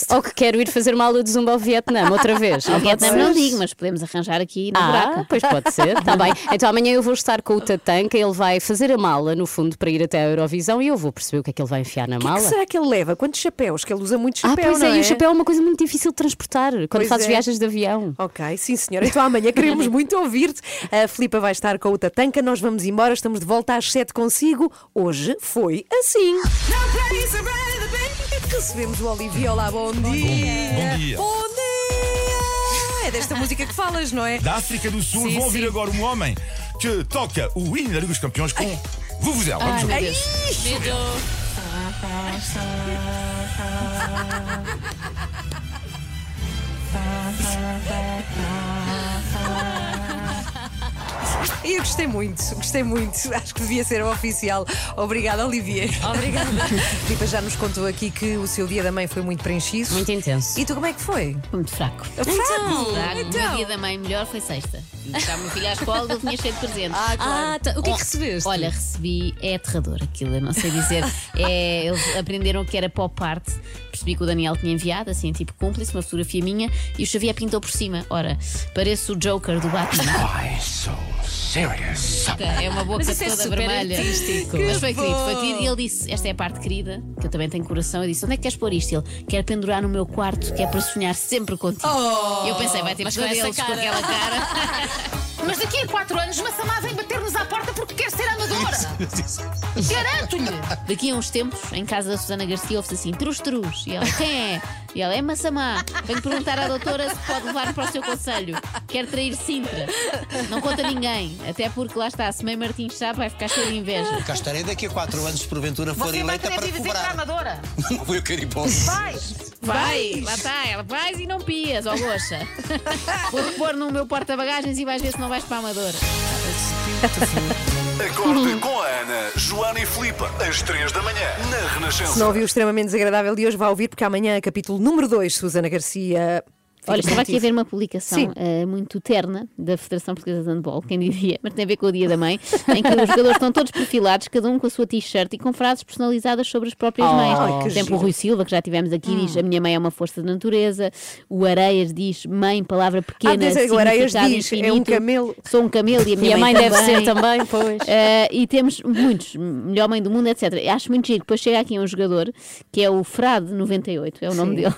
Exato. Ou que quero ir fazer uma aula de zumba ao Vietnã outra vez. Ao Vietnã não digo, mas podemos arranjar aqui na Ah, buraca. pois pode ser, está bem. Então amanhã eu vou estar com o Tatanka, ele vai fazer a mala, no fundo, para ir até a Eurovisão e eu vou perceber o que é que ele vai enfiar na O que, mala. é que será que ele leva? Quantos chapéus? Que ele usa muito Ah, chapéu, pois não é, é? e o chapéu é uma coisa muito difícil de transportar quando Pois fazes é. viagens de avião. Ok, sim senhora. Então amanhã queremos muito ouvir-te. A Filipa vai estar com o Tatanka, nós vamos embora, estamos de volta às 7 consigo. Hoje foi assim. Recebemos o Olivia. Olá, bom dia. Bom dia. Bom dia. É desta música que falas, não é? Da África do Sul, Sim, vou ouvir sim. agora um homem que toca o hino da Liga dos Campeões com Vuvuzela. Vamos Ai, ouvir. meu Deus. Medo. E eu gostei muito, gostei muito. Acho que devia ser o oficial. Obrigada, Olivier. Obrigada. Filipa já nos contou aqui que o seu dia da mãe foi muito preenchido. Muito intenso. E tu como é que foi? Muito fraco. Fraco? Fraco. O Então. meu dia da mãe melhor foi sexta. E Estava meu filho à escola, ele tinha cheio de presentes. Ah, claro. Ah, tá. O que é que Oh, recebeste? Olha, recebi, é aterrador aquilo, eu não sei dizer. É, eles aprenderam que era pop art. Percebi que o Daniel tinha enviado, assim, tipo cúmplice, uma fotografia minha, e o Xavier pintou por cima. Ora, pareço o Joker do Batman. Why so serious? É uma boca é toda super vermelha. artístico. Mas foi Que querido, foi querido. E ele disse: Esta é a parte querida, que eu também tenho coração. Eu disse: Onde é que queres pôr isto? Ele quer pendurar no meu quarto, que é para sonhar sempre contigo. Oh, e eu pensei: vai ter pesadelos com aquela cara. Mas daqui a quatro anos, Massamá vem bater-nos à porta porque quer ser amadora. Garanto-lhe. Daqui a uns tempos, em casa da Susana Garcia, ouve-se assim: Trus, trus. E ela: Quem é? E ela: É Massamá. Venho perguntar à doutora se pode levar para o seu conselho. Quer trair Sintra. Não conta a ninguém. Até porque lá está, se meio Martins sabe, vai ficar cheio de inveja. Cá estarei daqui a 4 anos, se porventura for Você vai eleita querer para para cobrar. amadora. Não foi o cariboso. Vai. Vai, lá está, ela vais e não pias, ó goxa. Vou-te pôr no meu porta-bagagens e vais ver se não vais para a Amadora. Acorde com a Ana, Joana e Filipa. Às 3 da manhã na Renascença. Se não ouviu o extremamente desagradável de hoje, vai ouvir, porque amanhã, capítulo número 2, Susana Garcia. Olha, estava aqui a ver uma publicação eh, muito terna da Federação Portuguesa de Handball, quem diria, mas tem a ver com o Dia da Mãe, em que os jogadores estão todos perfilados, cada um com a sua t-shirt e com frases personalizadas sobre as próprias Oh, mães. Por exemplo, giro. o Rui Silva, que já tivemos aqui, diz: A minha mãe é uma força da natureza. O Areias diz: Mãe, palavra pequena. Ah, diz- o Areias diz, é um infinito. camelo. Sou um camelo e a minha E a mãe também. deve ser também, pois. Eh, e temos muitos, melhor mãe do mundo, etc. Acho muito giro. Depois chega aqui um jogador que é o Frade98, é o nome Sim. dele,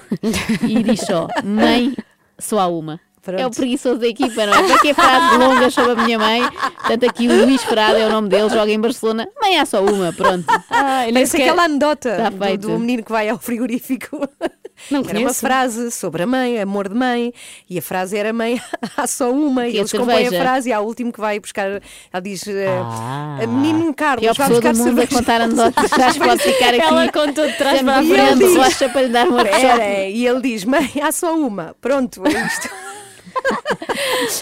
e diz só: Mãe, só há uma. Pronto. É o preguiçoso da equipa, não é? Para que frases longas sobre a minha mãe? Portanto, aqui o Luís Frade é o nome dele, joga em Barcelona. Mãe, há só uma, pronto. Ah, Parece sequer- aquela anedota do, do menino que vai ao frigorífico. Não era uma frase sobre a mãe, amor de mãe, e a frase era mãe, há só uma, e Que é eles compõem a frase, e há o último que vai buscar, ela diz, eh, Ah. menino Carlos, Pior vai buscar do mundo a cerveja. contar anedotas, já pode ficar aqui. Ela contou de trás para a E frente, diz- para lhe dar uma e ele diz, mãe, há só uma, pronto, é isto.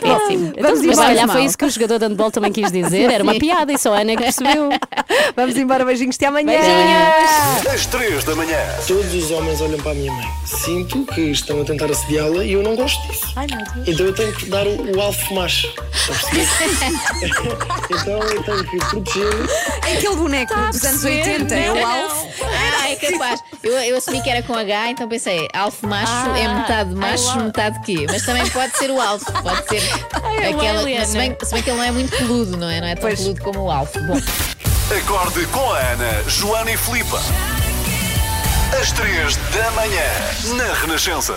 Péssimo. Vamos Mas embora. mal. foi isso que o jogador de handball também quis dizer. Era uma piada e só a Ana é que percebeu. Vamos embora, beijinhos, até amanhã. Às 3 da manhã. Todos os homens olham para a minha mãe. Sinto que estão a tentar assediá-la e eu não gosto disso. Ai, meu Deus. Então eu tenho que dar o, o alfa macho. Está a perceber? então eu tenho que protegê-lo. É aquele boneco Tá dos anos 80, é o Alf. Ah, é capaz. Eu, eu assumi que era com H, então pensei, alfa macho é Ah, metade macho, metade quê? Mas também pode ser o alfa, pode ser Ai, é aquela. Se bem, se bem que ele não é muito peludo, não é? Não é tão Pois. peludo como o alfa. Bom. Acorde com a Ana, Joana e Filipa. Às 3 da manhã na Renascença.